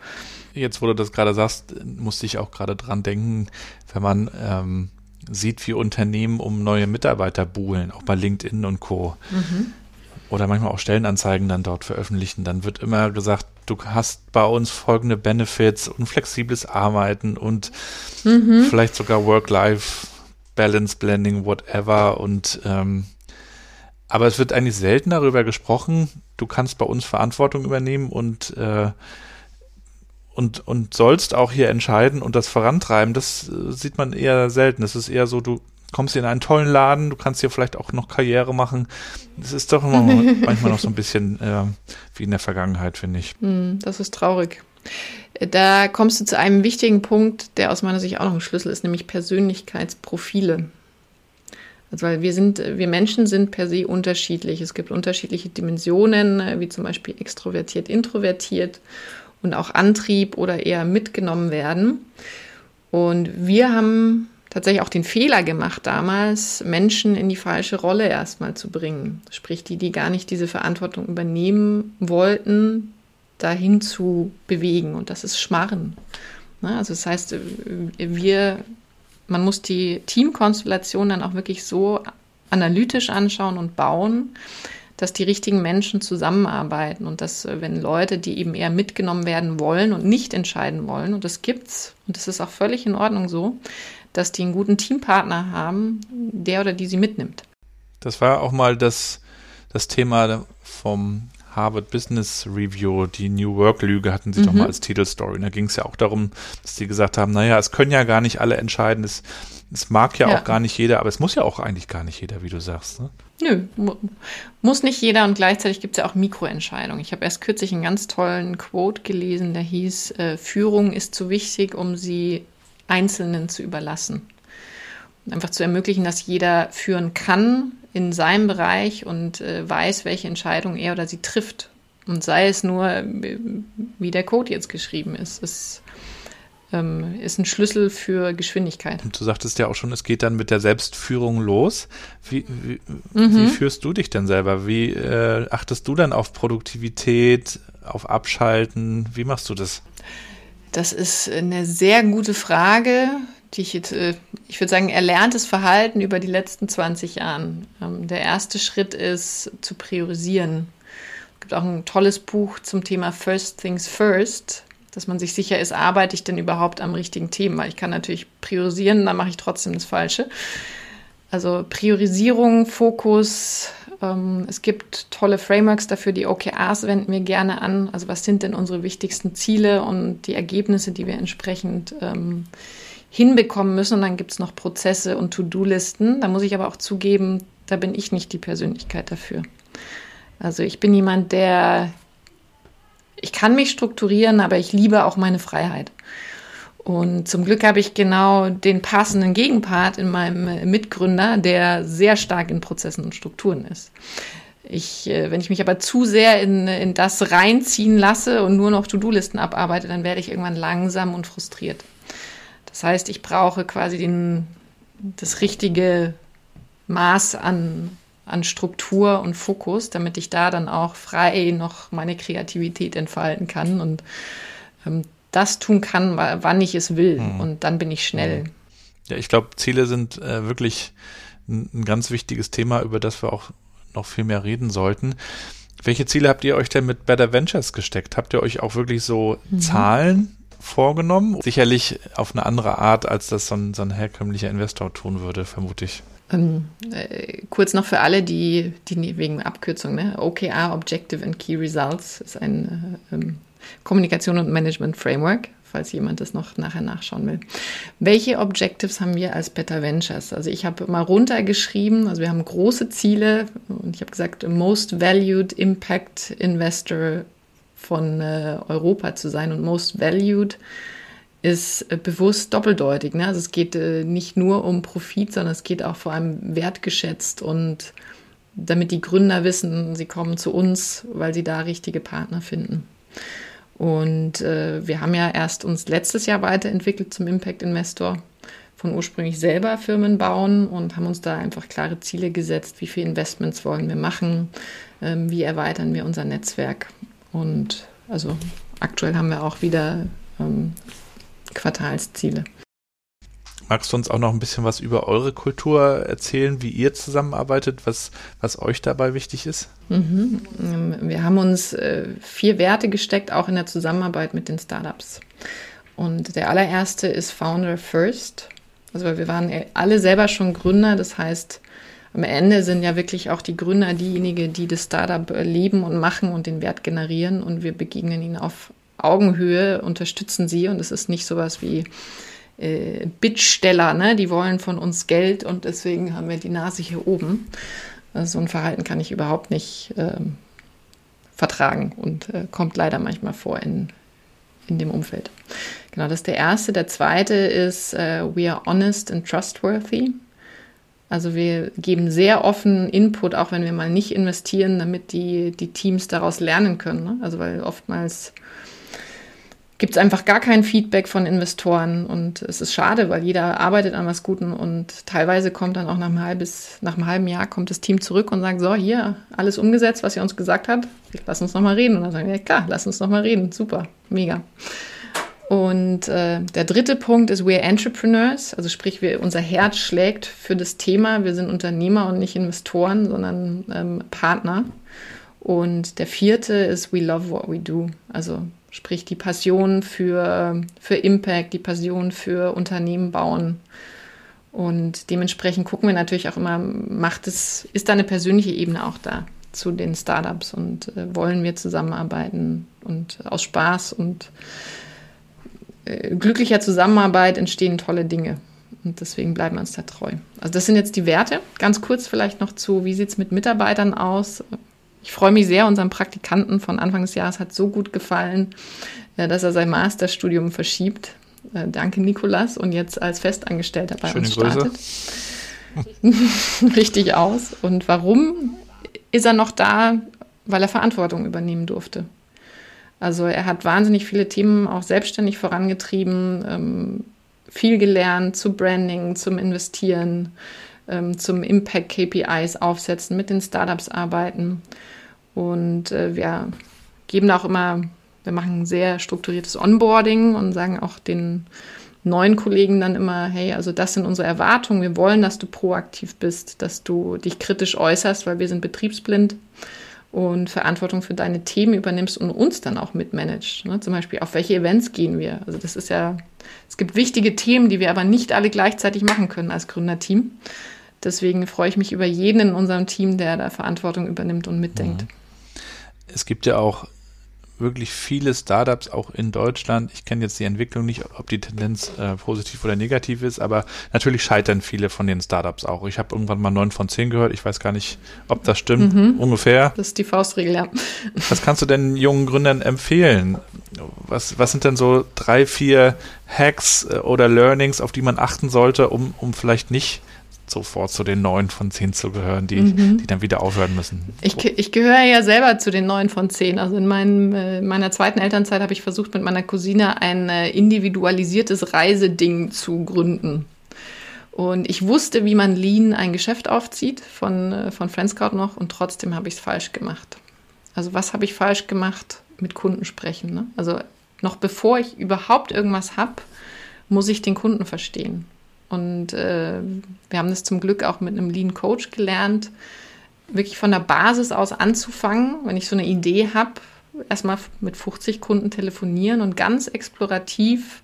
Jetzt, wo du das gerade sagst, musste ich auch gerade dran denken, wenn man ähm, sieht, wie Unternehmen um neue Mitarbeiter buhlen, auch bei LinkedIn und Co. Mhm. Oder manchmal auch Stellenanzeigen dann dort veröffentlichen, dann wird immer gesagt, du hast bei uns folgende Benefits und flexibles Arbeiten und mhm. vielleicht sogar Work-Life-Balance Blending, whatever. Und ähm, aber es wird eigentlich selten darüber gesprochen, du kannst bei uns Verantwortung übernehmen und äh, und, und sollst auch hier entscheiden und das vorantreiben, das äh, sieht man eher selten. Es ist eher so, du kommst in einen tollen Laden, du kannst hier vielleicht auch noch Karriere machen. Das ist doch immer <laughs> manchmal noch so ein bisschen äh, wie in der Vergangenheit, finde ich. Hm, das ist traurig. Da kommst du zu einem wichtigen Punkt, der aus meiner Sicht auch noch ein Schlüssel ist, nämlich Persönlichkeitsprofile. Also weil wir sind, wir Menschen sind per se unterschiedlich. Es gibt unterschiedliche Dimensionen, wie zum Beispiel extrovertiert, introvertiert und auch Antrieb oder eher mitgenommen werden. Und wir haben tatsächlich auch den Fehler gemacht, damals Menschen in die falsche Rolle erstmal zu bringen. Sprich, die, die gar nicht diese Verantwortung übernehmen wollten, dahin zu bewegen. Und das ist Schmarren. Ne? Also das heißt, wir, man muss die Teamkonstellation dann auch wirklich so analytisch anschauen und bauen, dass die richtigen Menschen zusammenarbeiten und dass, wenn Leute, die eben eher mitgenommen werden wollen und nicht entscheiden wollen, und das gibt's, und das ist auch völlig in Ordnung so, dass die einen guten Teampartner haben, der oder die sie mitnimmt. Das war auch mal das, das Thema vom Harvard Business Review, die New Work Lüge hatten sie mhm. doch mal als Titelstory. da ging es ja auch darum, dass sie gesagt haben, naja, es können ja gar nicht alle entscheiden, es, es mag ja, ja, auch gar nicht jeder, aber es muss ja auch eigentlich gar nicht jeder, wie du sagst. Ne? Nö, mu muss nicht jeder und gleichzeitig gibt es ja auch Mikroentscheidungen. Ich habe erst kürzlich einen ganz tollen Quote gelesen, der hieß, äh, Führung ist zu wichtig, um sie Einzelnen zu überlassen. Einfach zu ermöglichen, dass jeder führen kann in seinem Bereich und äh, weiß, welche Entscheidung er oder sie trifft. Und sei es nur, wie der Code jetzt geschrieben ist. Es ähm, ist ein Schlüssel für Geschwindigkeit. Und du sagtest ja auch schon, es geht dann mit der Selbstführung los. Wie, wie, mhm. wie führst du dich denn selber? Wie äh, achtest du dann auf Produktivität, auf Abschalten? Wie machst du das? Das ist eine sehr gute Frage, die ich jetzt, äh, ich würde sagen, erlerntes Verhalten über die letzten 20 Jahren. Ähm, der erste Schritt ist zu priorisieren. Es gibt auch ein tolles Buch zum Thema First Things First dass man sich sicher ist, arbeite ich denn überhaupt am richtigen Thema? Ich kann natürlich priorisieren, dann mache ich trotzdem das Falsche. Also Priorisierung, Fokus. Ähm, es gibt tolle Frameworks dafür, die OKRs wenden wir gerne an. Also was sind denn unsere wichtigsten Ziele und die Ergebnisse, die wir entsprechend ähm, hinbekommen müssen. Und dann gibt es noch Prozesse und To-Do-Listen. Da muss ich aber auch zugeben, da bin ich nicht die Persönlichkeit dafür. Also ich bin jemand, der ich kann mich strukturieren, aber ich liebe auch meine Freiheit. Und zum Glück habe ich genau den passenden Gegenpart in meinem Mitgründer, der sehr stark in Prozessen und Strukturen ist. Ich, äh, wenn ich mich aber zu sehr in, in das reinziehen lasse und nur noch To-Do-Listen abarbeite, dann werde ich irgendwann langsam und frustriert. Das heißt, ich brauche quasi den, das richtige Maß an an Struktur und Fokus, damit ich da dann auch frei noch meine Kreativität entfalten kann und ähm, das tun kann, wann ich es will. Mhm. Und dann bin ich schnell. Mhm. Ja, ich glaube, Ziele sind äh, wirklich ein, ein ganz wichtiges Thema, über das wir auch noch viel mehr reden sollten. Welche Ziele habt ihr euch denn mit Better Ventures gesteckt? Habt ihr euch auch wirklich so mhm. Zahlen vorgenommen? Sicherlich auf eine andere Art, als das so ein, so ein herkömmlicher Investor tun würde, vermute ich. Ähm, äh, kurz noch für alle, die, die wegen Abkürzung, ne? OKR, Objective and Key Results, ist ein äh, ähm, Kommunikation- und Management-Framework, falls jemand das noch nachher nachschauen will. Welche Objectives haben wir als Better Ventures? Also ich habe mal runtergeschrieben, also wir haben große Ziele und ich habe gesagt, Most Valued Impact Investor von äh, Europa zu sein und Most Valued ist äh, bewusst doppeldeutig. Ne? Also es geht äh, nicht nur um Profit, sondern es geht auch vor allem wertgeschätzt und damit die Gründer wissen, sie kommen zu uns, weil sie da richtige Partner finden. Und äh, wir haben ja erst uns letztes Jahr weiterentwickelt zum Impact Investor von ursprünglich selber Firmen bauen und haben uns da einfach klare Ziele gesetzt, wie viele Investments wollen wir machen, ähm, wie erweitern wir unser Netzwerk. Und also aktuell haben wir auch wieder ähm, Quartalsziele. Magst du uns auch noch ein bisschen was über eure Kultur erzählen, wie ihr zusammenarbeitet, was, was euch dabei wichtig ist? Mhm. Wir haben uns äh, vier Werte gesteckt, auch in der Zusammenarbeit mit den Startups. Und der allererste ist Founder First. Also wir waren alle selber schon Gründer, das heißt, am Ende sind ja wirklich auch die Gründer diejenigen, die das Startup leben und machen und den Wert generieren und wir begegnen ihnen auf Augenhöhe, unterstützen sie und es ist nicht sowas wie äh, Bittsteller, ne? die wollen von uns Geld und deswegen haben wir die Nase hier oben. Also so ein Verhalten kann ich überhaupt nicht ähm, vertragen und äh, kommt leider manchmal vor in, in dem Umfeld. Genau, das ist der erste. Der zweite ist, uh, we are honest and trustworthy. Also wir geben sehr offen Input, auch wenn wir mal nicht investieren, damit die, die Teams daraus lernen können. Ne? Also weil oftmals gibt es einfach gar kein Feedback von Investoren und es ist schade, weil jeder arbeitet an was Guten und teilweise kommt dann auch nach einem, halbes, nach einem halben Jahr kommt das Team zurück und sagt, so, hier, alles umgesetzt, was ihr uns gesagt habt, lass uns nochmal reden. Und dann sagen wir, ja klar, lass uns nochmal reden, super, mega. Und äh, der dritte Punkt ist, we're entrepreneurs, also sprich, wir, unser Herz schlägt für das Thema. Wir sind Unternehmer und nicht Investoren, sondern ähm, Partner. Und der vierte ist, we love what we do, also Sprich die Passion für, für Impact, die Passion für Unternehmen bauen. Und dementsprechend gucken wir natürlich auch immer, macht es, ist da eine persönliche Ebene auch da zu den Startups und äh, wollen wir zusammenarbeiten und aus Spaß und äh, glücklicher Zusammenarbeit entstehen tolle Dinge. Und deswegen bleiben wir uns da treu. Also das sind jetzt die Werte. Ganz kurz vielleicht noch zu, wie sieht es mit Mitarbeitern aus? Ich freue mich sehr, unserem Praktikanten von Anfang des Jahres hat so gut gefallen, äh, dass er sein Masterstudium verschiebt. Äh, danke, Nikolas. Und jetzt als Festangestellter bei Schöne uns startet. <laughs> Richtig aus. Und warum ist er noch da? Weil er Verantwortung übernehmen durfte. Also er hat wahnsinnig viele Themen auch selbstständig vorangetrieben, ähm, viel gelernt zu Branding, zum Investieren, ähm, zum Impact KPIs aufsetzen, mit den Startups arbeiten. Und äh, wir geben auch immer, wir machen sehr strukturiertes Onboarding und sagen auch den neuen Kollegen dann immer, hey, also das sind unsere Erwartungen. Wir wollen, dass du proaktiv bist, dass du dich kritisch äußerst, weil wir sind betriebsblind und Verantwortung für deine Themen übernimmst und uns dann auch mitmanagst. Ne? Zum Beispiel, auf welche Events gehen wir? Also das ist ja, es gibt wichtige Themen, die wir aber nicht alle gleichzeitig machen können als Gründerteam. Deswegen freue ich mich über jeden in unserem Team, der da Verantwortung übernimmt und mitdenkt. Mhm. Es gibt ja auch wirklich viele Startups auch in Deutschland. Ich kenne jetzt die Entwicklung nicht, ob die Tendenz äh, positiv oder negativ ist, aber natürlich scheitern viele von den Startups auch. Ich habe irgendwann mal neun von zehn gehört. Ich weiß gar nicht, ob das stimmt. Mhm. Ungefähr. Das ist die Faustregel, ja. Was kannst du denn jungen Gründern empfehlen? Was, was sind denn so drei, vier Hacks äh, oder Learnings, auf die man achten sollte, um, um vielleicht nicht sofort zu den neun von zehn zu gehören, die, mhm. die dann wieder aufhören müssen. Ich, ich gehöre ja selber zu den neun von zehn. Also in meinem, äh, meiner zweiten Elternzeit habe ich versucht, mit meiner Cousine ein äh, individualisiertes Reiseding zu gründen. Und ich wusste, wie man Lean ein Geschäft aufzieht, von, äh, von Friendscout noch, und trotzdem habe ich es falsch gemacht. Also was habe ich falsch gemacht? Mit Kunden sprechen. Ne? Also noch bevor ich überhaupt irgendwas habe, muss ich den Kunden verstehen. Und äh, wir haben das zum Glück auch mit einem Lean Coach gelernt, wirklich von der Basis aus anzufangen, wenn ich so eine Idee habe, erstmal mit 50 Kunden telefonieren und ganz explorativ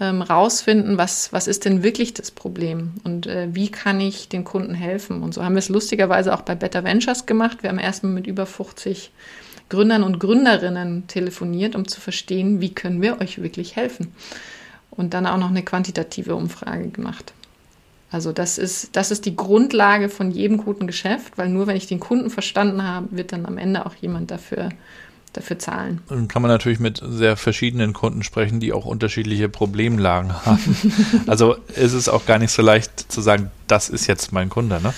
ähm, rausfinden, was, was ist denn wirklich das Problem und äh, wie kann ich den Kunden helfen. Und so haben wir es lustigerweise auch bei Better Ventures gemacht. Wir haben erstmal mit über 50 Gründern und Gründerinnen telefoniert, um zu verstehen, wie können wir euch wirklich helfen und dann auch noch eine quantitative Umfrage gemacht. Also das ist, das ist die Grundlage von jedem guten Geschäft, weil nur wenn ich den Kunden verstanden habe, wird dann am Ende auch jemand dafür, dafür zahlen. Dann kann man natürlich mit sehr verschiedenen Kunden sprechen, die auch unterschiedliche Problemlagen haben. <laughs> also ist es auch gar nicht so leicht zu sagen, das ist jetzt mein Kunde, ne?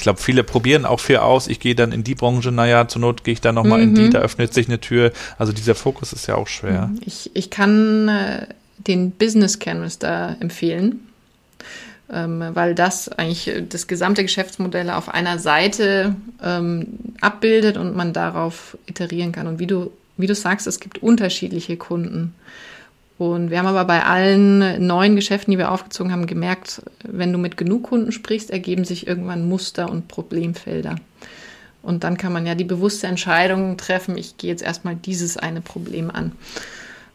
ich glaube, viele probieren auch viel aus. Ich gehe dann in die Branche, naja, zur Not gehe ich dann nochmal mhm. in die, mhm. da öffnet sich eine Tür. Also dieser Fokus ist ja auch schwer. Mhm. Ich, ich kann äh, den Business Canvas da empfehlen ähm, weil das eigentlich das gesamte Geschäftsmodell auf einer Seite ähm, abbildet und man darauf iterieren kann. Und wie du, wie du sagst, es gibt unterschiedliche Kunden. Und wir haben aber bei allen neuen Geschäften, die wir aufgezogen haben, gemerkt, wenn du mit genug Kunden sprichst, ergeben sich irgendwann Muster und Problemfelder. Und dann kann man ja die bewusste Entscheidung treffen, ich gehe jetzt erstmal dieses eine Problem an.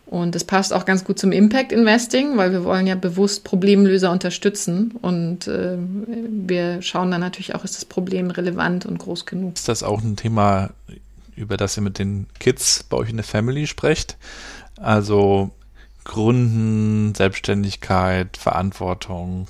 Und das passt auch ganz gut zum Impact Investing, weil wir wollen ja bewusst Problemlöser unterstützen. Und äh, wir schauen dann natürlich auch, ist das Problem relevant und groß genug. Ist das auch ein Thema, über das ihr mit den Kids bei euch in der Family sprecht? Also Gründen, Selbstständigkeit, Verantwortung.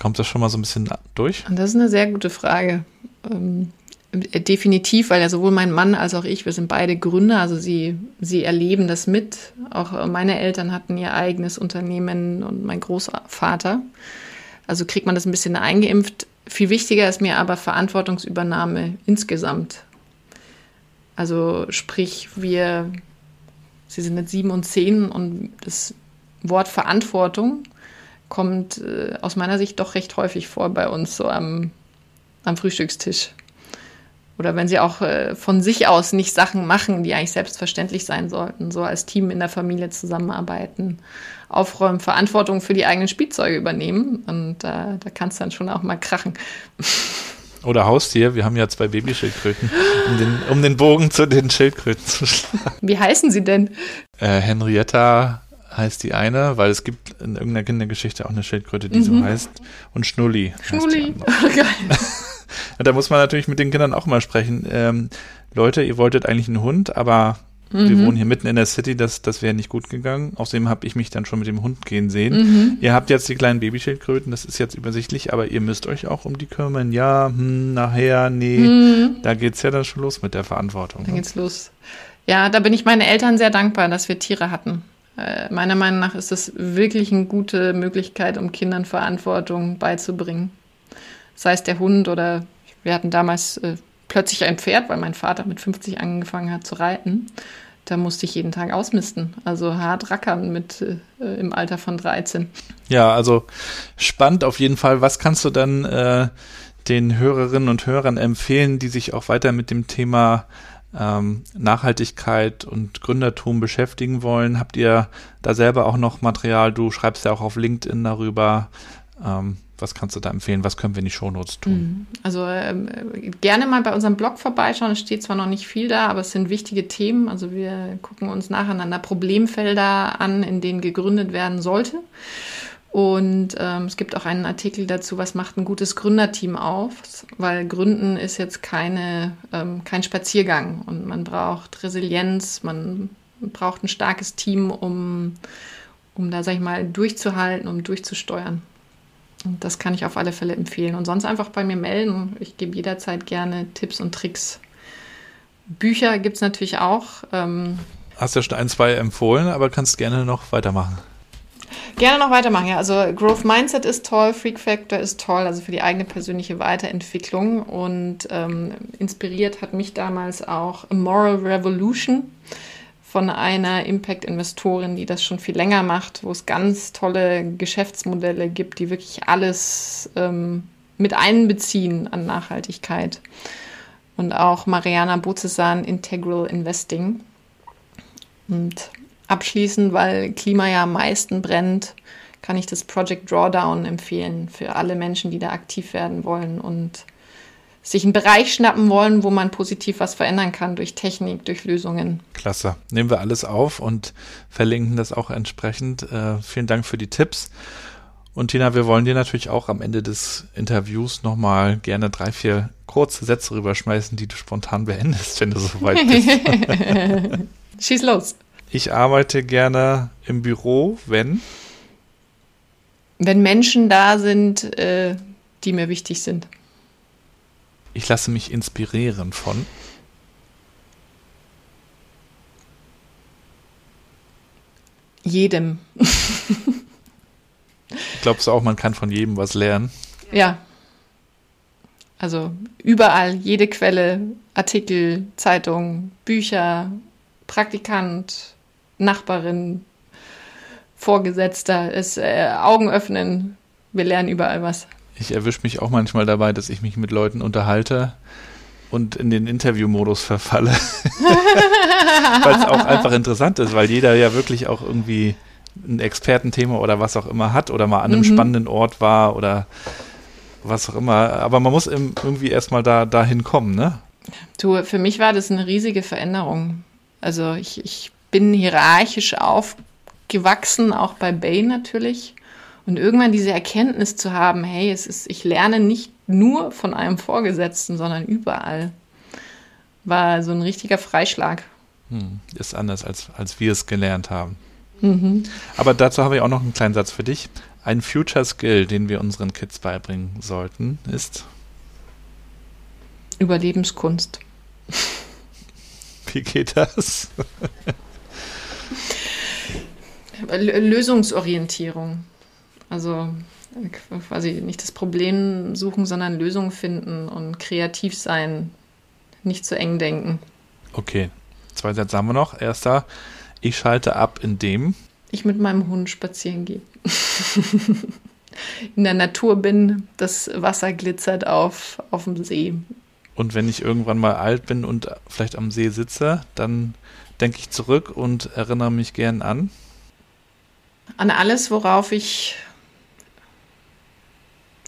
Kommt das schon mal so ein bisschen durch? Das ist eine sehr gute Frage. Ähm, definitiv, weil ja sowohl mein Mann als auch ich, wir sind beide Gründer, also sie, sie erleben das mit. Auch meine Eltern hatten ihr eigenes Unternehmen und mein Großvater. Also kriegt man das ein bisschen eingeimpft. Viel wichtiger ist mir aber Verantwortungsübernahme insgesamt. Also sprich, wir Sie sind jetzt sieben und zehn und das Wort Verantwortung kommt äh, aus meiner Sicht doch recht häufig vor bei uns so am, am Frühstückstisch. Oder wenn sie auch äh, von sich aus nicht Sachen machen, die eigentlich selbstverständlich sein sollten, so als Team in der Familie zusammenarbeiten, aufräumen, Verantwortung für die eigenen Spielzeuge übernehmen. Und äh, da kann es dann schon auch mal krachen. <laughs> Oder Haustier. Wir haben ja zwei Babyschildkröten, um den, um den Bogen zu den Schildkröten zu schlagen. Wie heißen sie denn? Äh, Henrietta heißt die eine, weil es gibt in irgendeiner Kindergeschichte auch eine Schildkröte, die mhm. so heißt. Und Schnulli. Schnulli. <laughs> Oh, geil. Da muss man natürlich mit den Kindern auch mal sprechen. Ähm, Leute, ihr wolltet eigentlich einen Hund, aber Mhm. Wir wohnen hier mitten in der City, das, das wäre nicht gut gegangen. Außerdem habe ich mich dann schon mit dem Hund gehen sehen. Mhm. Ihr habt jetzt die kleinen Babyschildkröten, das ist jetzt übersichtlich, aber ihr müsst euch auch um die kümmern. Ja, hm, nachher, nee. Mhm. Da geht's ja dann schon los mit der Verantwortung. Da ne? geht's los. Ja, da bin ich meinen Eltern sehr dankbar, dass wir Tiere hatten. Äh, meiner Meinung nach ist das wirklich eine gute Möglichkeit, um Kindern Verantwortung beizubringen. Sei es der Hund oder wir hatten damals äh, plötzlich ein Pferd, weil mein Vater mit 50 angefangen hat zu reiten. Da musste ich jeden Tag ausmisten. Also hart rackern mit äh, im Alter von 13. Ja, also spannend auf jeden Fall. Was kannst du dann äh, den Hörerinnen und Hörern empfehlen, die sich auch weiter mit dem Thema ähm, Nachhaltigkeit und Gründertum beschäftigen wollen? Habt ihr da selber auch noch Material? Du schreibst ja auch auf LinkedIn darüber. Ähm, was kannst du da empfehlen? Was können wir in die Shownotes tun? Mhm. Also ähm, gerne mal bei unserem Blog vorbeischauen. Es steht zwar noch nicht viel da, aber es sind wichtige Themen. Also wir gucken uns nacheinander Problemfelder an, in denen gegründet werden sollte. Und ähm, es gibt auch einen Artikel dazu, was macht ein gutes Gründerteam auf, weil Gründen ist jetzt keine, ähm, kein Spaziergang und man braucht Resilienz, man braucht ein starkes Team, um, um da, sag ich mal, durchzuhalten, um durchzusteuern. Das kann ich auf alle Fälle empfehlen. Und sonst einfach bei mir melden. Ich gebe jederzeit gerne Tipps und Tricks. Bücher gibt es natürlich auch. Ähm, Hast ja schon ein, zwei empfohlen, aber kannst gerne noch weitermachen. Gerne noch weitermachen, ja. Also Growth Mindset ist toll, Freak Factor ist toll, also für die eigene persönliche Weiterentwicklung. Und ähm, inspiriert hat mich damals auch Moral Revolution von einer Impact-Investorin, die das schon viel länger macht, wo es ganz tolle Geschäftsmodelle gibt, die wirklich alles ähm, mit einbeziehen an Nachhaltigkeit. Und auch Mariana Bozesan Integral Investing. Und abschließend, weil Klima ja am meisten brennt, kann ich das Project Drawdown empfehlen für alle Menschen, die da aktiv werden wollen und sich einen Bereich schnappen wollen, wo man positiv was verändern kann durch Technik, durch Lösungen. Klasse. Nehmen wir alles auf und verlinken das auch entsprechend. Äh, vielen Dank für die Tipps. Und Tina, wir wollen dir natürlich auch am Ende des Interviews nochmal gerne drei, vier kurze Sätze rüberschmeißen, die du spontan beendest, wenn du soweit <laughs> bist. Schieß los. Ich arbeite gerne im Büro, wenn? Wenn Menschen da sind, äh, die mir wichtig sind. Ich lasse mich inspirieren von. Jedem. Glaubst du auch, man kann von jedem was lernen? Ja. Also überall, jede Quelle, Artikel, Zeitung, Bücher, Praktikant, Nachbarin, Vorgesetzter, es äh, Augen öffnen. Wir lernen überall was. Ich erwische mich auch manchmal dabei, dass ich mich mit Leuten unterhalte und in den Interviewmodus verfalle. <laughs> weil es auch einfach interessant ist, weil jeder ja wirklich auch irgendwie ein Expertenthema oder was auch immer hat oder mal an einem mhm. spannenden Ort war oder was auch immer. Aber man muss irgendwie erstmal da dahin kommen, ne? Du, für mich war das eine riesige Veränderung. Also ich, ich bin hierarchisch aufgewachsen, auch bei Bay natürlich. Und irgendwann diese Erkenntnis zu haben, hey, es ist, ich lerne nicht nur von einem Vorgesetzten, sondern überall, war so ein richtiger Freischlag. Hm, ist anders, als, als wir es gelernt haben. Mhm. Aber dazu habe ich auch noch einen kleinen Satz für dich. Ein Future Skill, den wir unseren Kids beibringen sollten, ist Überlebenskunst. <laughs> Wie geht das? Lösungsorientierung. Also quasi nicht das Problem suchen, sondern Lösungen finden und kreativ sein, nicht zu eng denken. Okay, zwei Sätze haben wir noch. Erster, ich schalte ab, indem ich mit meinem Hund spazieren gehe. <laughs> In der Natur bin, das Wasser glitzert auf, auf dem See. Und wenn ich irgendwann mal alt bin und vielleicht am See sitze, dann denke ich zurück und erinnere mich gern an. An alles, worauf ich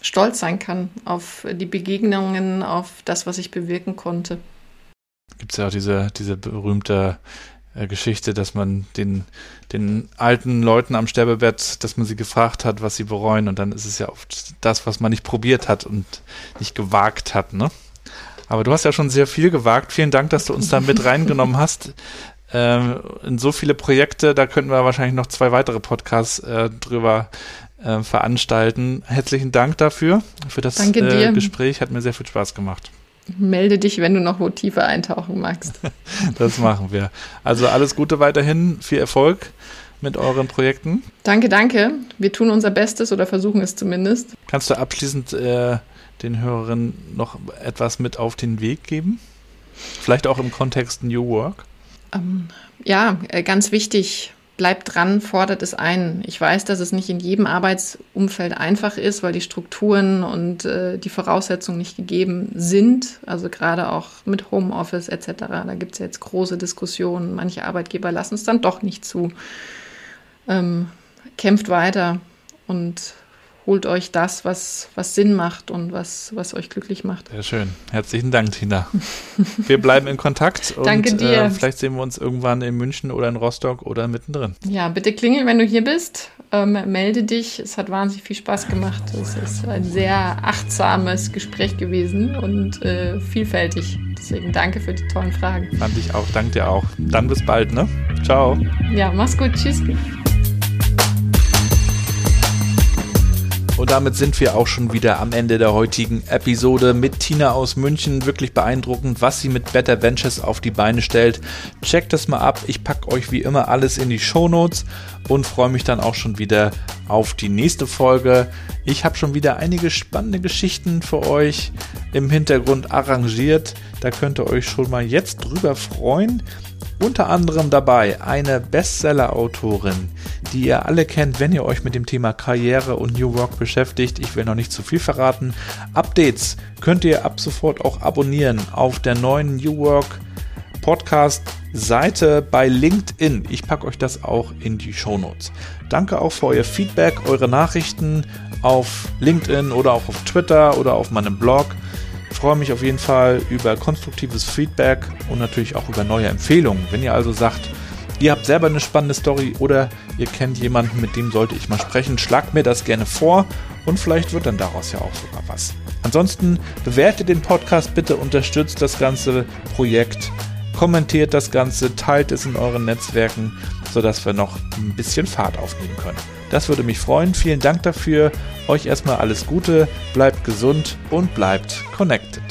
stolz sein kann, auf die Begegnungen, auf das, was ich bewirken konnte. Gibt es ja auch diese, diese berühmte äh, Geschichte, dass man den, den alten Leuten am Sterbebett, dass man sie gefragt hat, was sie bereuen und dann ist es ja oft das, was man nicht probiert hat und nicht gewagt hat, ne? Aber du hast ja schon sehr viel gewagt. Vielen Dank, dass du uns da mit <laughs> reingenommen hast. Ähm, in so viele Projekte, da könnten wir wahrscheinlich noch zwei weitere Podcasts äh, drüber äh, veranstalten. Herzlichen Dank dafür, für das äh, Gespräch. Hat mir sehr viel Spaß gemacht. Melde dich, wenn du noch wo tiefer eintauchen magst. <laughs> das machen wir. Also alles Gute weiterhin, viel Erfolg mit euren Projekten. Danke, danke. Wir tun unser Bestes oder versuchen es zumindest. Kannst du abschließend äh, den Hörerinnen noch etwas mit auf den Weg geben? Vielleicht auch im Kontext New Work? Ähm, ja, äh, ganz wichtig, bleibt dran, fordert es ein. Ich weiß, dass es nicht in jedem Arbeitsumfeld einfach ist, weil die Strukturen und äh, die Voraussetzungen nicht gegeben sind. Also gerade auch mit Homeoffice etc. Da gibt es jetzt große Diskussionen. Manche Arbeitgeber lassen es dann doch nicht zu. Ähm, kämpft weiter und holt euch das, was, was Sinn macht und was, was euch glücklich macht. Sehr schön. Herzlichen Dank, Tina. <laughs> Wir bleiben in Kontakt und Danke dir. Äh, vielleicht sehen wir uns irgendwann in München oder in Rostock oder mittendrin. Ja, bitte klingel, wenn du hier bist. Ähm, melde dich. Es hat wahnsinnig viel Spaß gemacht. Es ist ein sehr achtsames Gespräch gewesen und äh, vielfältig. Deswegen danke für die tollen Fragen. Fand ich auch. Danke dir auch. Dann bis bald, ne? Ciao. Ja, mach's gut. Tschüss. Und damit sind wir auch schon wieder am Ende der heutigen Episode mit Tina aus München. Wirklich beeindruckend, was sie mit Better Ventures auf die Beine stellt. Checkt das mal ab. Ich packe euch wie immer alles in die Show Notes und freue mich dann auch schon wieder auf die nächste Folge. Ich habe schon wieder einige spannende Geschichten für euch im Hintergrund arrangiert. Da könnt ihr euch schon mal jetzt drüber freuen. Unter anderem dabei eine Bestseller-Autorin, die ihr alle kennt, wenn ihr euch mit dem Thema Karriere und New Work beschäftigt. Ich will noch nicht zu viel verraten. Updates könnt ihr ab sofort auch abonnieren auf der neuen New Work Podcast Seite bei LinkedIn. Ich packe euch das auch in die Show Notes. Danke auch für euer Feedback, eure Nachrichten auf LinkedIn oder auch auf Twitter oder auf meinem Blog freue mich auf jeden Fall über konstruktives Feedback und natürlich auch über neue Empfehlungen. Wenn ihr also sagt, ihr habt selber eine spannende Story oder ihr kennt jemanden, mit dem sollte ich mal sprechen, schlagt mir das gerne vor und vielleicht wird dann daraus ja auch sogar was. Ansonsten bewertet den Podcast bitte, unterstützt das ganze Projekt, kommentiert das Ganze, teilt es in euren Netzwerken, sodass wir noch ein bisschen Fahrt aufnehmen können. Das würde mich freuen. Vielen Dank dafür. Euch erstmal alles Gute, bleibt gesund und bleibt connected.